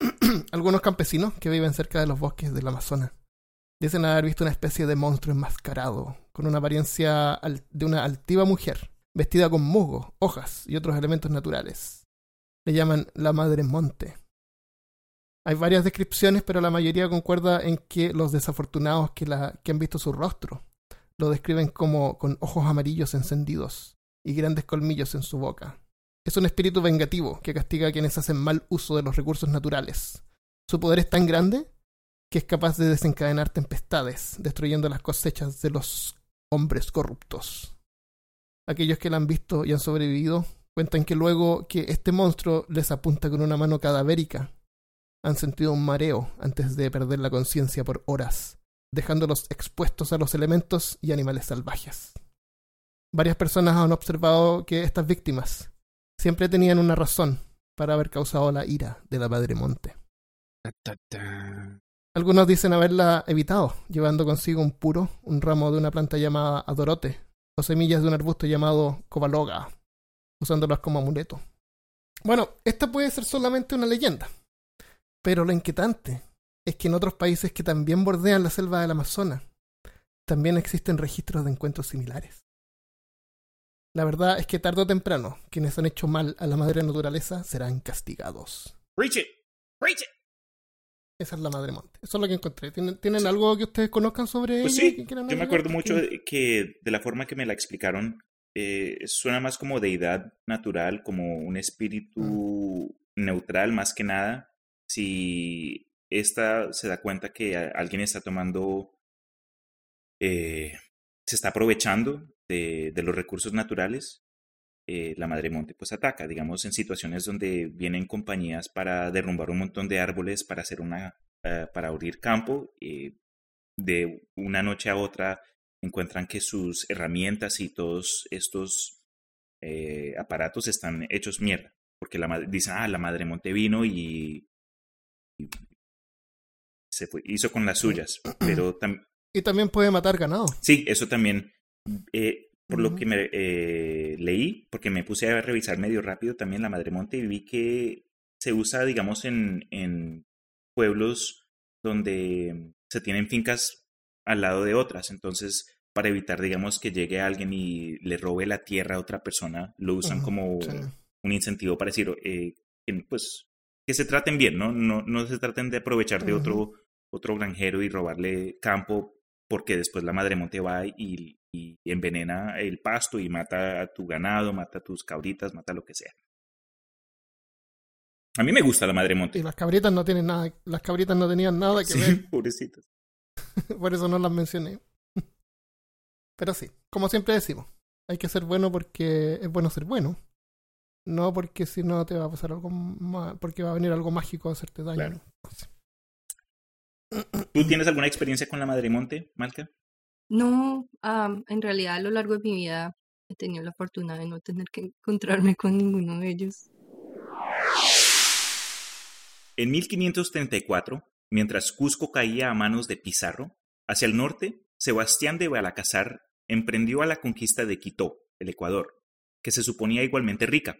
[CLEARS THROAT] Algunos campesinos que viven cerca de los bosques del Amazonas dicen haber visto una especie de monstruo enmascarado, con una apariencia de una altiva mujer, vestida con musgo, hojas y otros elementos naturales. Le llaman la Madre Monte. Hay varias descripciones, pero la mayoría concuerda en que los desafortunados que, la, que han visto su rostro lo describen como con ojos amarillos encendidos y grandes colmillos en su boca. Es un espíritu vengativo que castiga a quienes hacen mal uso de los recursos naturales. Su poder es tan grande que es capaz de desencadenar tempestades, destruyendo las cosechas de los hombres corruptos. Aquellos que la han visto y han sobrevivido cuentan que luego que este monstruo les apunta con una mano cadavérica, han sentido un mareo antes de perder la conciencia por horas, dejándolos expuestos a los elementos y animales salvajes. Varias personas han observado que estas víctimas siempre tenían una razón para haber causado la ira de la Madre Monte. Algunos dicen haberla evitado, llevando consigo un puro, un ramo de una planta llamada adorote, o semillas de un arbusto llamado covaloga, usándolas como amuleto. Bueno, esta puede ser solamente una leyenda, pero lo inquietante es que en otros países que también bordean la selva del Amazonas, también existen registros de encuentros similares. La verdad es que tarde o temprano, quienes han hecho mal a la madre naturaleza serán castigados. Preach it. Preach it. Esa es la madre monte. Eso es lo que encontré. ¿Tienen, ¿tienen algo que ustedes conozcan sobre Pues ella? sí, que yo me acuerdo mucho que de la forma que me la explicaron, eh, suena más como deidad natural, como un espíritu neutral más que nada. Si esta se da cuenta que alguien está tomando, eh, se está aprovechando de, de los recursos naturales, eh, la madre monte pues ataca, digamos, en situaciones donde vienen compañías para derrumbar un montón de árboles para hacer una, eh, para abrir campo. eh, de una noche a otra encuentran que sus herramientas y todos estos aparatos están hechos mierda. Porque la madre, dicen, ah, la madre monte vino y se fue, hizo con las suyas. [CLEARS THROAT] Pero tam- Y también puede matar ganado. sí, eso también, eh, por lo que me eh, leí, porque me puse a revisar medio rápido también la madre monte y vi que se usa, digamos, en, en pueblos donde se tienen fincas al lado de otras. Entonces, para evitar, digamos, que llegue alguien y le robe la tierra a otra persona, lo usan como sí. un incentivo para decir, eh, que, pues, que se traten bien, ¿no? No, no se traten de aprovechar de otro, otro granjero y robarle campo, porque después la madre monte va y, y envenena el pasto y mata a tu ganado, mata a tus cabritas, mata lo que sea. A mí me gusta la madre monte. Y las cabritas no tienen nada, las cabritas no tenían nada que Sí, ver, [LAUGHS] pobrecitas. [LAUGHS] por eso no las mencioné. [LAUGHS] Pero sí, como siempre decimos, hay que ser bueno porque es bueno ser bueno. No porque si no te va a pasar algo porque va a venir algo mágico a hacerte daño. Claro. ¿Tú tienes alguna experiencia con la madre monte, Malca? No, en realidad a lo largo de mi vida he tenido la fortuna de no tener que encontrarme con ninguno de ellos. En 1534, mientras Cusco caía a manos de Pizarro, hacia el norte, Sebastián de Balacazar emprendió a la conquista de Quito, el Ecuador, que se suponía igualmente rica.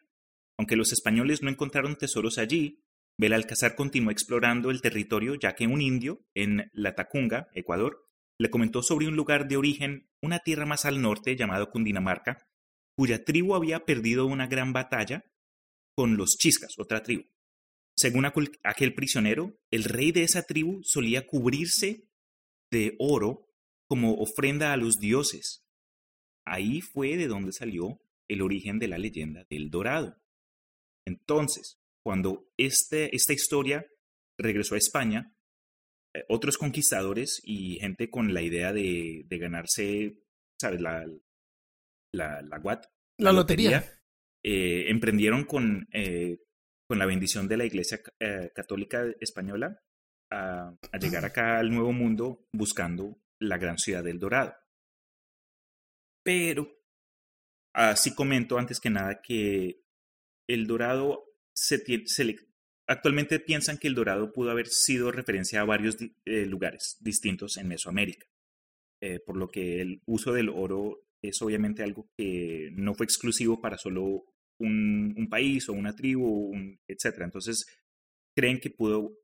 Aunque los españoles no encontraron tesoros allí, Belalcázar continuó explorando el territorio ya que un indio, en La Tacunga, Ecuador, le comentó sobre un lugar de origen, una tierra más al norte llamado Cundinamarca, cuya tribu había perdido una gran batalla con los chiscas, otra tribu. Según aquel prisionero, el rey de esa tribu solía cubrirse de oro como ofrenda a los dioses. Ahí fue de donde salió el origen de la leyenda del dorado. Entonces, cuando este, esta historia regresó a España, eh, otros conquistadores y gente con la idea de, de ganarse, ¿sabes? La, la, la lotería. eh, emprendieron con, eh, con la bendición de la Iglesia Católica Española a, a llegar acá al Nuevo Mundo buscando la gran ciudad del Dorado. Pero, así comento antes que nada que el Dorado actualmente piensan que el Dorado pudo haber sido referencia a varios eh, lugares distintos en Mesoamérica, eh, por lo que el uso del oro es obviamente algo que no fue exclusivo para solo un, país o una tribu, un, etc. Entonces, creen que pudo-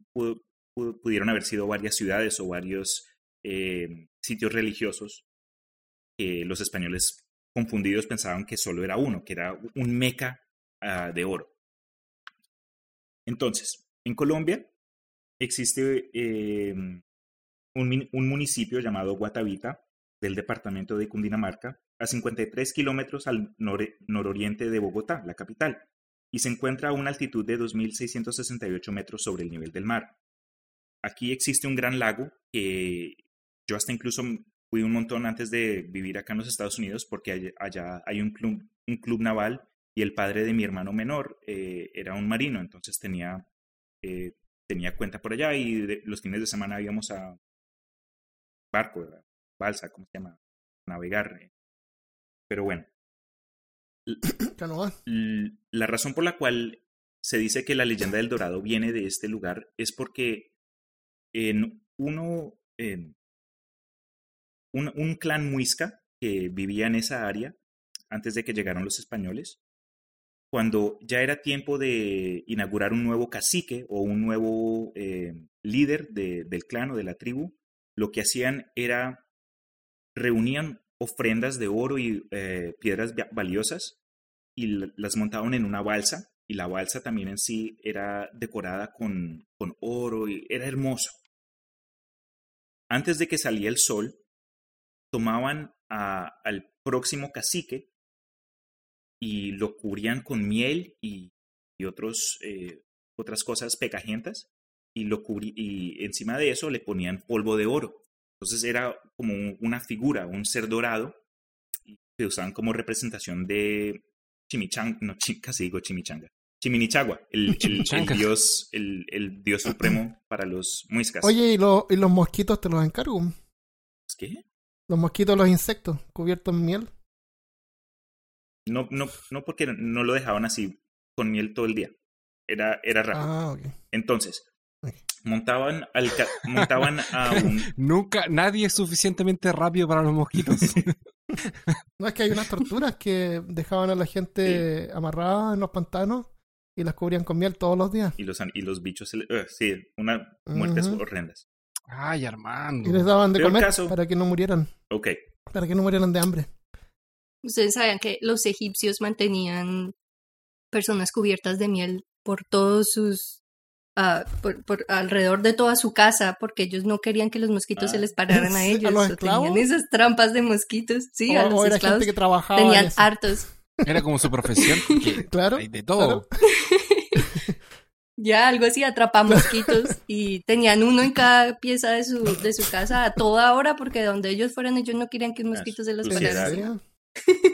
pudieron haber sido varias ciudades o varios eh, sitios religiosos que los españoles confundidos pensaban que solo era uno, que era un meca ah, de oro. Entonces, en Colombia existe eh, un, municipio llamado Guatavita del departamento de Cundinamarca, a 53 kilómetros al nore- nororiente de Bogotá, la capital, y se encuentra a una altitud de 2.668 metros sobre el nivel del mar. Aquí existe un gran lago que yo hasta incluso fui un montón antes de vivir acá en los Estados Unidos porque allá hay un club, un club naval y el padre de mi hermano menor eh, era un marino, entonces tenía, eh, tenía cuenta por allá y de- los fines de semana íbamos a barco, ¿verdad? balsa, ¿cómo se llama? Navegar. eh. Pero bueno, Canoa. la razón por la cual se dice que la leyenda del Dorado viene de este lugar es porque en uno, en un, un clan muisca que vivía en esa área antes de que llegaron los españoles, cuando ya era tiempo de inaugurar un nuevo cacique o un nuevo eh, líder de- del clan o de la tribu, lo que hacían era reunían ofrendas de oro y eh, piedras va- valiosas y las montaban en una balsa y la balsa también en sí era decorada con, con oro y era hermoso. Antes de que salía el sol, tomaban al próximo cacique y lo cubrían con miel y, y otros, eh, otras cosas pegajentas y, lo cubrí- y encima de eso le ponían polvo de oro. Entonces era como un- una figura, un ser dorado que usaban como representación de chimichanga, no, casi digo chimichanga, chiminichagua, el, el- dios, el, el dios supremo [CLEARS THROAT] para los muiscas. Oye, ¿y, lo- y los mosquitos te los encargo? ¿Qué? Los mosquitos, los insectos, cubiertos en miel. No, no, no porque no lo dejaban así con miel todo el día. Era, era rápido. Ah, ok. Entonces, montaban, al ca- montaban a [LAUGHS] un... Nunca, nadie es suficientemente rápido para los mosquitos. [LAUGHS] No, es que hay unas torturas que dejaban a la gente amarrada en los pantanos y las cubrían con miel todos los días. Y los, y los bichos, ugh, sí, unas muertes Ujú. horrendas. Ay, Armando. Y les daban de Peor comer caso. para que no murieran, Ok, para que no murieran de hambre. Ustedes sabían que los egipcios mantenían personas cubiertas de miel por todos sus ah, por, por alrededor de toda su casa porque ellos no querían que los mosquitos se Ah. les pararan a [LAUGHS] ¿A ellos. los esclavos? Tenían esas trampas de mosquitos. Sí, o, a o los era esclavos gente que trabajaba. en tenían hartos. Era como su profesión. porque [LAUGHS] Claro. Hay de todo. [LAUGHS] Ya, algo así, atrapa mosquitos y tenían uno en cada pieza de su, de su casa a toda hora porque donde ellos fueran ellos no querían que un mosquito se les ¿En parara.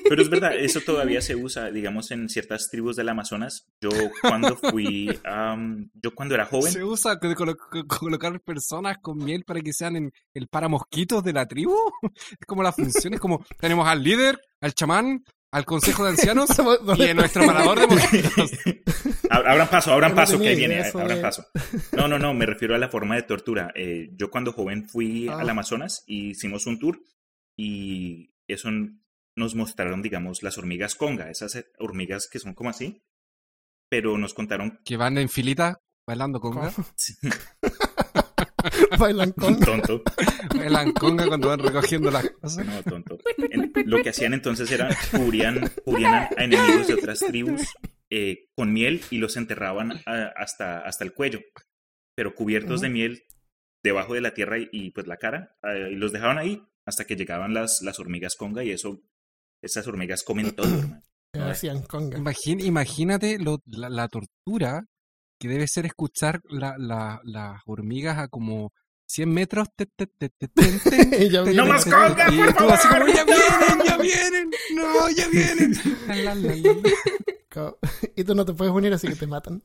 Pero es verdad, eso [LAUGHS] todavía se usa, digamos, en ciertas tribus del Amazonas. Yo cuando fui, [LAUGHS] am, yo cuando era joven, Se usa de colo- co- colocar personas con miel para que sean en el paramosquitos de la tribu. [LAUGHS] Es como la función, es como tenemos al líder, al chamán, al consejo de ancianos y a nuestro parador de mosquitos. Ab- Abran paso, abran paso, que viene, idea sobre- abran paso. No, no, no, me refiero a la forma de tortura. Eh, yo cuando joven fui Ah. al Amazonas y hicimos un tour y eso nos mostraron, digamos, las hormigas conga, esas eh, hormigas que son como así, pero nos contaron Que van en filita bailando conga. [LAUGHS] [LAUGHS] Bailan [LAUGHS] con. tonto, Bailan conga cuando van recogiendo las cosas. no tonto. En- lo que hacían entonces era cubrían, cubrían a, a enemigos de otras tribus eh, con miel y los enterraban a- hasta, hasta el cuello, pero cubiertos de miel debajo de la tierra y, y, pues la cara, eh, y los dejaban ahí hasta que llegaban las, las hormigas conga y eso, esas hormigas comen todo, [CLEARS THROAT] hermano. Conga. Imagín- imagínate lo- la, la tortura que debe ser escuchar la- la- las hormigas a como 100 metros. te, te, te, [LAUGHS] ¡No más ten, conga, y por tú así como, favor! ya vienen, ya vienen, no, ya vienen. [LAUGHS] La, la, la, la. Co- [LAUGHS] Y tú no te puedes unir, así que te matan.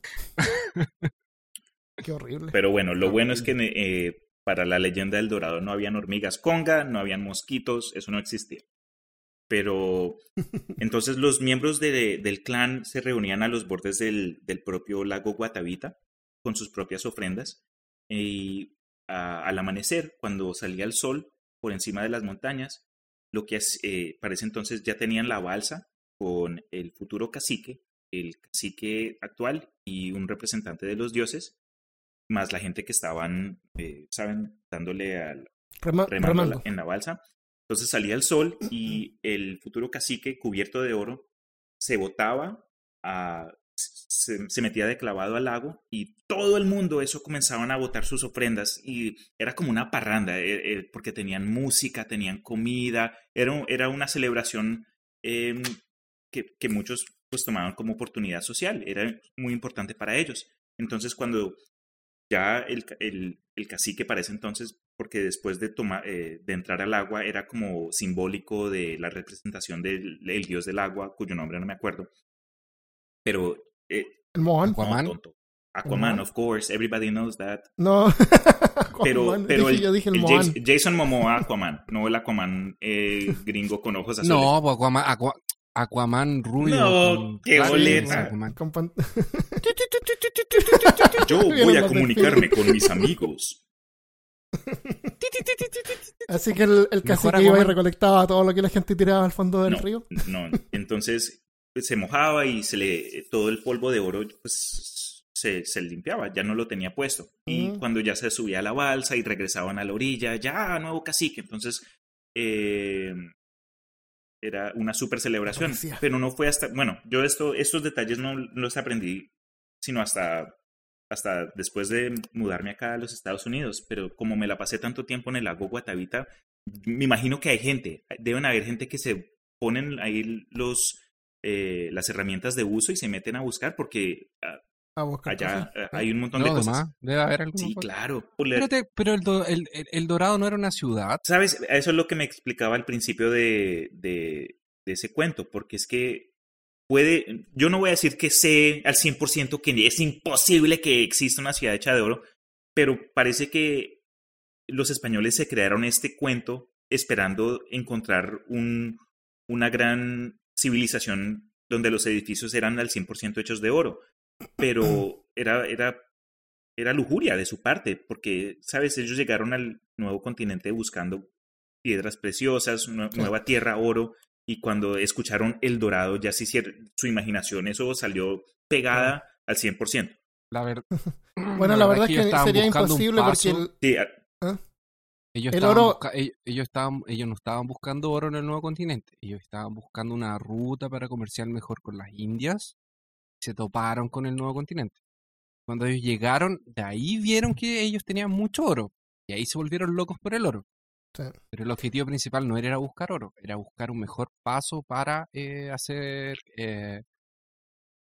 Qué horrible. Pero bueno, lo bueno es que eh, para la leyenda del Dorado no habían hormigas conga, no habían mosquitos, eso no existía. Pero entonces los miembros de- del clan se reunían a los bordes del, del propio lago Guatavita con sus propias ofrendas y a- al amanecer, cuando salía el sol por encima de las montañas, lo que eh, parece entonces ya tenían la balsa con el futuro cacique, el cacique actual y un representante de los dioses, más la gente que estaban, eh, ¿saben?, dándole al, Rema- remando remando. la- en la balsa. Entonces salía el sol y el futuro cacique cubierto de oro se botaba, a, se, se metía de clavado al lago y todo el mundo eso comenzaban a botar sus ofrendas y era como una parranda eh, eh, porque tenían música, tenían comida, era, era una celebración em, que, que muchos pues tomaban como oportunidad social, era muy importante para ellos. Entonces cuando ya el, el, el cacique para ese entonces, porque después de, tomar, eh, de entrar al agua era como simbólico de la representación del el dios del agua, cuyo nombre no me acuerdo, pero... eh, El Moan. no, Aquaman. tonto. Aquaman, of course, everybody knows that. No. [LAUGHS] Pero, Aquaman. pero Dije- el, yo dije el, el. Jason, Jason Momoa Aquaman, no el Aquaman eh, gringo con ojos azules. No, pues Aquaman, Aqua- Aquaman rubio. No, qué boleta. Aquaman. Yo [LAUGHS] voy a comunicarme con mis amigos. [LAUGHS] Así que el, cacique iba y recolectaba todo lo que la gente tiraba al fondo del No, río. no. Entonces, se mojaba y se le, todo el polvo de oro pues, se, se limpiaba, ya no lo tenía puesto. Y cuando ya se subía a la balsa y regresaban a la orilla, ya, nuevo cacique. Entonces, eh, era una super celebración. Pero no fue hasta, bueno, yo esto, estos detalles no los aprendí, sino hasta, hasta después de mudarme acá a los Estados Unidos. Pero como me la pasé tanto tiempo en el lago Guatavita, me imagino que hay gente, deben haber gente que se ponen ahí los, eh, las herramientas de uso y se meten a buscar porque ah, A buscar allá cosas. ah, hay un montón de No, cosas. además, debe haber alguna Sí, cosa. claro. Espérate, pero el, do- el, el- el Dorado no era una ciudad. ¿Sabes? Eso es lo que me explicaba al principio de, de, de ese cuento, porque es que puede, yo no voy a decir que sé al 100% que es imposible que exista una ciudad hecha de oro, pero parece que los españoles se crearon este cuento esperando encontrar un, una gran civilización donde los edificios eran al 100% hechos de oro, pero [CLEARS THROAT] era, era, era lujuria de su parte, porque, ¿sabes? Ellos llegaron al nuevo continente buscando piedras preciosas, nueva tierra, oro, y cuando escucharon El Dorado, ya se hicieron, su imaginación, eso salió pegada al 100%. La ver- [LAUGHS] Bueno, la verdad es que sería buscando un imposible porque paso. el- Sí, a- Ellos, El estaban oro- busca- ellos, ellos estaban, ellos no estaban buscando oro en el nuevo continente. Ellos estaban buscando una ruta para comerciar mejor con las Indias. Se toparon con el nuevo continente. Cuando ellos llegaron, de ahí vieron que ellos tenían mucho oro. Y ahí se volvieron locos por el oro. Sí. Pero el objetivo principal no era buscar oro, era buscar un mejor paso para eh, hacer eh,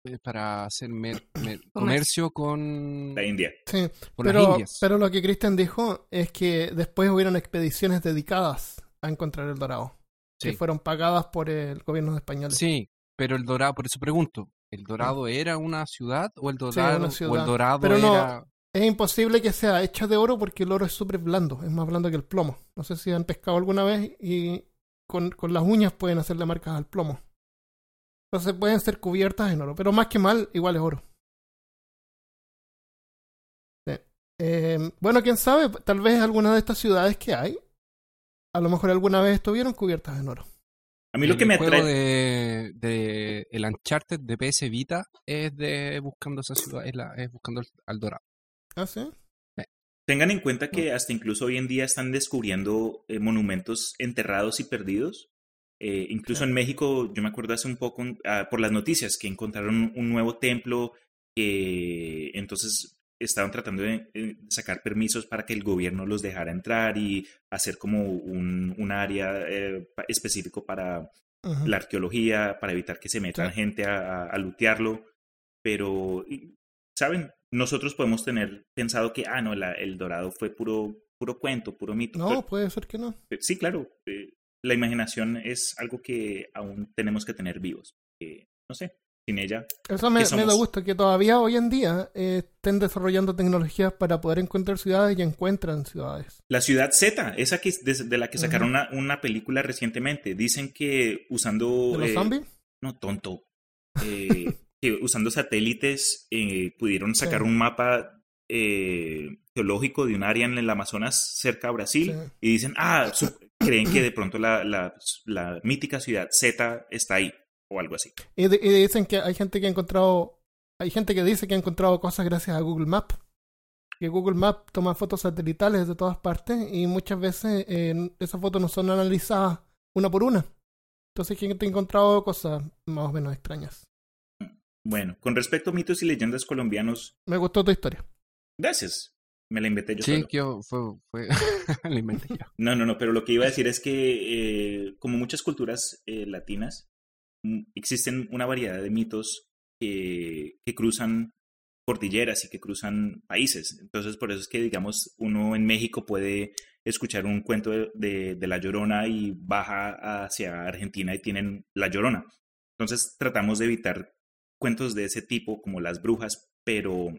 eh, para hacer mer- [CLEARS THROAT] mer- comercio con, la India. sí, con las pero, Indias. pero lo que Christian dijo es que después hubieron expediciones dedicadas a encontrar el dorado, que Sí. fueron pagadas por el gobierno español. Sí, pero el Dorado, por eso pregunto, ¿el Dorado era una ciudad o el Dorado, una o ciudad. el Dorado Pero no- era... Es imposible que sea hecha de oro porque el oro es súper blando, es más blando que el plomo. No sé si han pescado alguna vez y con, con las uñas pueden hacerle marcas al plomo. Entonces pueden ser cubiertas en oro, pero más que mal, igual es oro. Eh, bueno, quién sabe, tal vez alguna de estas ciudades que hay, a lo mejor alguna vez estuvieron cubiertas en oro. A mí lo el que me atrae... de, de el Uncharted de PS Vita es de buscando esa ciudad, es, la- es buscando al Dorado. ¿Ah, sí? Tengan en cuenta que hasta incluso hoy en día están descubriendo eh, monumentos enterrados y perdidos. Eh, incluso en México, yo me acuerdo hace un poco ah, por las noticias que encontraron un nuevo templo que entonces estaban tratando de eh, sacar permisos para que el gobierno los dejara entrar y hacer como un, un área eh, específico para la arqueología, para evitar que se metan Sí. gente a, a- a lootearlo. Pero, ¿saben? Nosotros podemos tener pensado que, ah, no, la- el dorado fue puro, puro cuento, puro mito. No, Pero- puede ser que no. eh, sí, claro. eh, la imaginación es algo que aún tenemos que tener vivos. eh, no sé, sin ella. Eso me, ¿Qué me da gusto que todavía hoy en día eh, estén desarrollando tecnologías para poder encontrar ciudades y encuentran ciudades. La ciudad Z, esa que, de, de la que sacaron una, una película recientemente, dicen que usando... ¿De los eh, zombies? No, tonto. Eh, [LAUGHS] que usando satélites eh, pudieron sacar Sí. un mapa eh, geológico de un área en el Amazonas cerca a Brasil Sí. y dicen, ah, [COUGHS] creen que de pronto la, la, la mítica ciudad Z está ahí o algo así. Y, de- y dicen que hay gente que ha encontrado, hay gente que dice que ha encontrado cosas gracias a Google Maps. Que Google Maps toma fotos satelitales de todas partes y muchas veces eh, esas fotos no son analizadas una por una. Entonces gente ha encontrado cosas más o menos extrañas. Bueno, con respecto a mitos y leyendas colombianos, Me gustó tu historia. gracias. Me la inventé yo Sí, solo. que yo- fue, fue [LAUGHS] la inventé yo. No, no, no, pero lo que iba a decir es que eh, como muchas culturas eh, latinas, mm, existen una variedad de mitos que, que cruzan cordilleras y que cruzan países. Entonces, por eso es que, digamos, uno en México puede escuchar un cuento de, de- de La Llorona y baja hacia Argentina y tienen La Llorona. Entonces, tratamos de evitar cuentos de ese tipo, como las brujas, pero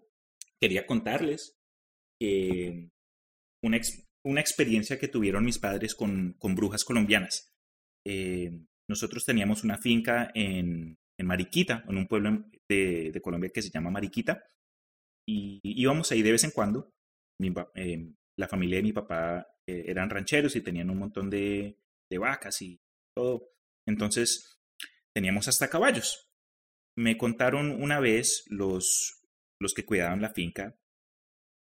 quería contarles que una, una experiencia que tuvieron mis padres con, con brujas colombianas. Eh, nosotros teníamos una finca en, en Mariquita, en un pueblo de, Colombia que se llama Mariquita, y íbamos ahí de vez en cuando. Eh, la familia de mi papá eh, eran rancheros y tenían un montón de, de vacas y todo. Entonces teníamos hasta caballos. Me contaron una vez los, los que cuidaban la finca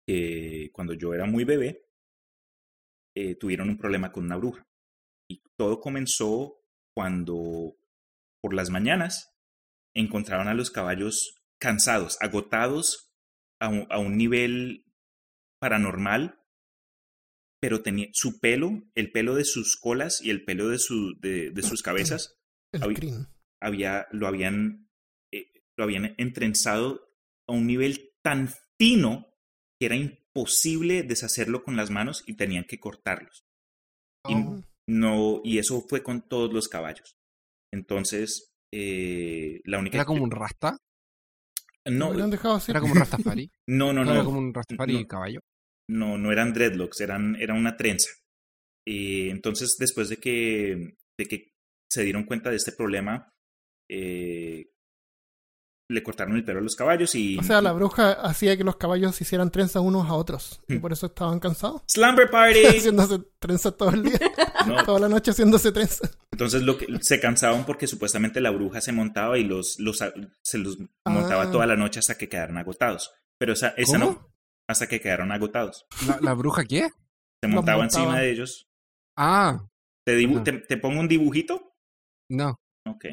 que cuando yo era muy bebé eh, tuvieron un problema con una bruja. Y todo comenzó cuando por las mañanas encontraron a los caballos cansados, agotados a un, a un nivel paranormal, pero tenía su pelo, el pelo de sus colas y el pelo de, su, de, de sus cabezas, había, lo, habían, eh, lo habían entrenzado a un nivel tan fino que era imposible deshacerlo con las manos y tenían que cortarlos. Y, Oh. no, y eso fue con todos los caballos. Entonces, eh, la única... Era como un rasta. No, Lo han dejado así. Era como un rastafari. [LAUGHS] no, no, Era no. como un rastafari No. caballo. no, no eran dreadlocks, eran, era una trenza. Entonces, después de que, de que se dieron cuenta de este problema, eh, le cortaron el pelo a los caballos y... O sea, la bruja hacía que los caballos se hicieran trenzas unos a otros. Y Hmm. por eso estaban cansados. ¡Slumber [LAUGHS] Party! haciéndose trenzas todo el día. [LAUGHS] No, Toda la noche haciéndose trenzas. entonces lo que, se cansaban porque supuestamente la bruja se montaba y los, los se los Ah. montaba toda la noche hasta que quedaran agotados. Pero esa, esa ¿Cómo? no, hasta que quedaron agotados. ¿La, la bruja qué? Se montaba montaba. encima de ellos. Ah, ¿Te, dibu- te, te pongo un dibujito? no. Ok.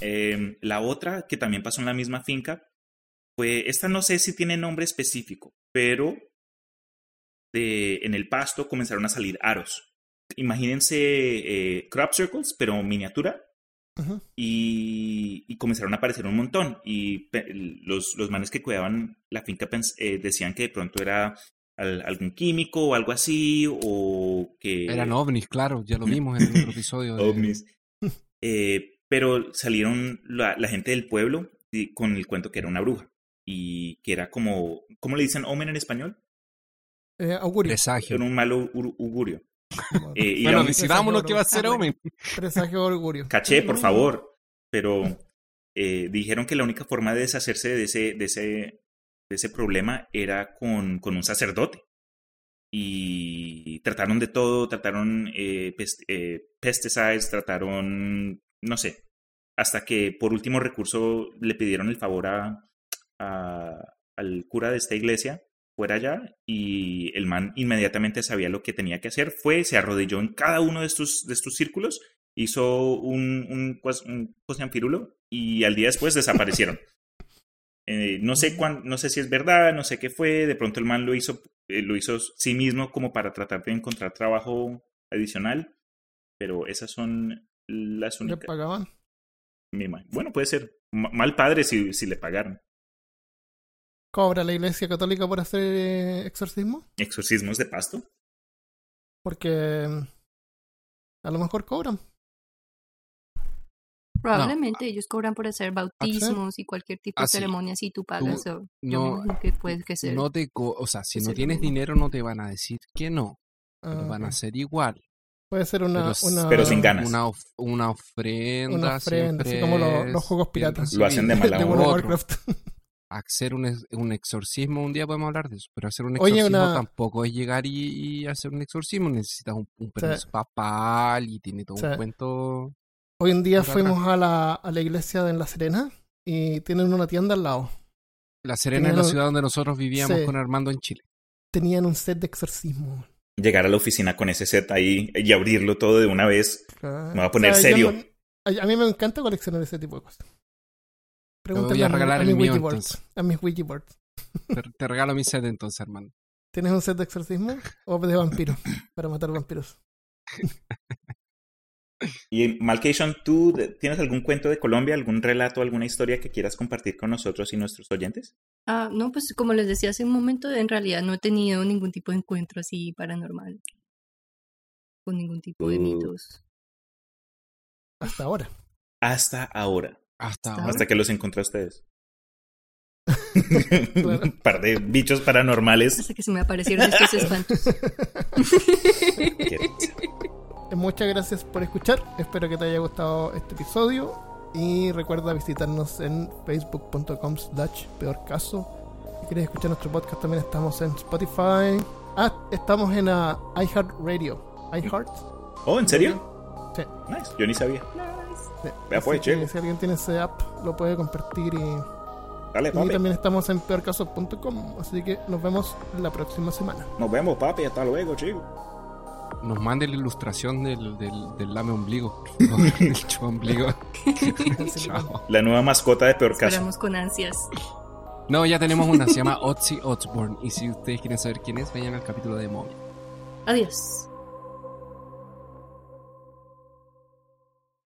Em, la otra que también pasó en la misma finca fue, esta no sé si tiene nombre específico, pero de, en el pasto comenzaron a salir aros. Imagínense eh, crop circles, pero miniatura, y, y comenzaron a aparecer un montón. Y los, los manes que cuidaban la finca pens- eh, decían que de pronto era al- algún químico o algo así, o que... Eran ovnis, claro. Ya lo vimos en el otro episodio. de- [LAUGHS] ovnis. [LAUGHS] Eh, pero salieron la, la gente del pueblo y- con el cuento que era una bruja. Y que era como, ¿cómo le dicen omen en español? Eh, augurio. Presagio. Era un malo ur- augurio. Eh, y Bueno, aún- decidámonos qué va a ser. Omen. Presagio o augurio. caché, por favor. Pero eh, dijeron que la única forma de deshacerse de ese, de ese, de ese problema era con, con un sacerdote. Y trataron de todo, trataron eh, pest- eh, pesticides, trataron, no sé, hasta que por último recurso le pidieron el favor a, a- al cura de esta iglesia, fuera allá, y el man inmediatamente sabía lo que tenía que hacer, fue, se arrodilló en cada uno de estos, de estos círculos, hizo un, un, cuas- un cosñanfirulo, y al día después desaparecieron. [LAUGHS] Eh, no sé cuán, no sé si es verdad, no sé qué fue, de pronto el man lo hizo, eh, lo hizo sí mismo como para tratar de encontrar trabajo adicional, pero esas son las ¿Le únicas. pagaban? me imagino. Bueno, puede ser Ma- mal padre si, si le pagaron. ¿Cobra la iglesia católica por hacer eh, exorcismo? Exorcismos de pasto. Porque mm, a lo mejor cobran. Probablemente ellos cobran por hacer bautismos y cualquier tipo de Ah, ceremonia si tú pagas. Tú- o yo no, me imagino que puede que sea. No te o sea, si no tienes dinero no te van a decir que no, pero Ah, van a hacer igual. Puede ser una, pero una, pero sin ganas. Una, of- una ofrenda, Una ofrenda, así como lo- los juegos piratas. Lo hacen de mala de Warcraft. [LAUGHS] hacer un, un exorcismo, un día podemos hablar de eso, pero hacer un Oye, exorcismo una- tampoco es llegar y, y hacer un exorcismo, necesitas un, un Sí. permiso papal y tiene todo Sí. un cuento. Hoy en día fuimos a la, a la iglesia de La Serena y tienen una tienda al lado. La Serena es la ciudad donde nosotros vivíamos Sí. con Armando en Chile. Tenían un set de exorcismo. Llegar a la oficina con ese set ahí y abrirlo todo de una vez. Ah, Me voy a poner serio. a, a mí me encanta coleccionar ese tipo de cosas. Pregúntale voy a regalar mi el mío, Wikiboards, entonces. A mis Wikiboards. Te, te regalo mi set entonces, Armando. ¿Tienes un set de exorcismo o de vampiros? para matar vampiros. [LAUGHS] Y Malcation, ¿tú tienes algún cuento de Colombia, algún relato, alguna historia que quieras compartir con nosotros y nuestros oyentes? Ah, no, pues como les decía hace un momento, en realidad no he tenido ningún tipo de encuentro así paranormal. Con ningún tipo de Uh. mitos. Hasta ahora. Hasta ahora. Hasta Hasta ahora. Hasta que los encontré a ustedes. [LAUGHS] [LAUGHS] Claro. Un par de bichos paranormales. Hasta que se me aparecieron estos espantos. [LAUGHS] Muchas gracias por escuchar. Espero que te haya gustado este episodio. Y recuerda visitarnos en facebook.com slash peor caso. Si quieres escuchar nuestro podcast también estamos en Spotify. Ah, estamos en uh, iHeartRadio. iHeart. Oh, ¿en serio? Sí. Nice. Yo ni sabía. Sí, Vea pues, que. Si alguien tiene ese app, lo puede compartir y, Dale, y papi. también estamos en peorcaso.com. Así que nos vemos la próxima semana. Nos vemos, papi. Hasta luego, chico. Nos mande la ilustración del, del, del lame ombligo. [LAUGHS] por favor, del chupa ombligo. [LAUGHS] Chao. [LAUGHS] La nueva mascota de Peor Caso. Esperamos con ansias. No, ya tenemos una, se llama Otzi Osborne. Y si ustedes quieren saber quién es, vayan al capítulo de móvil. Adiós.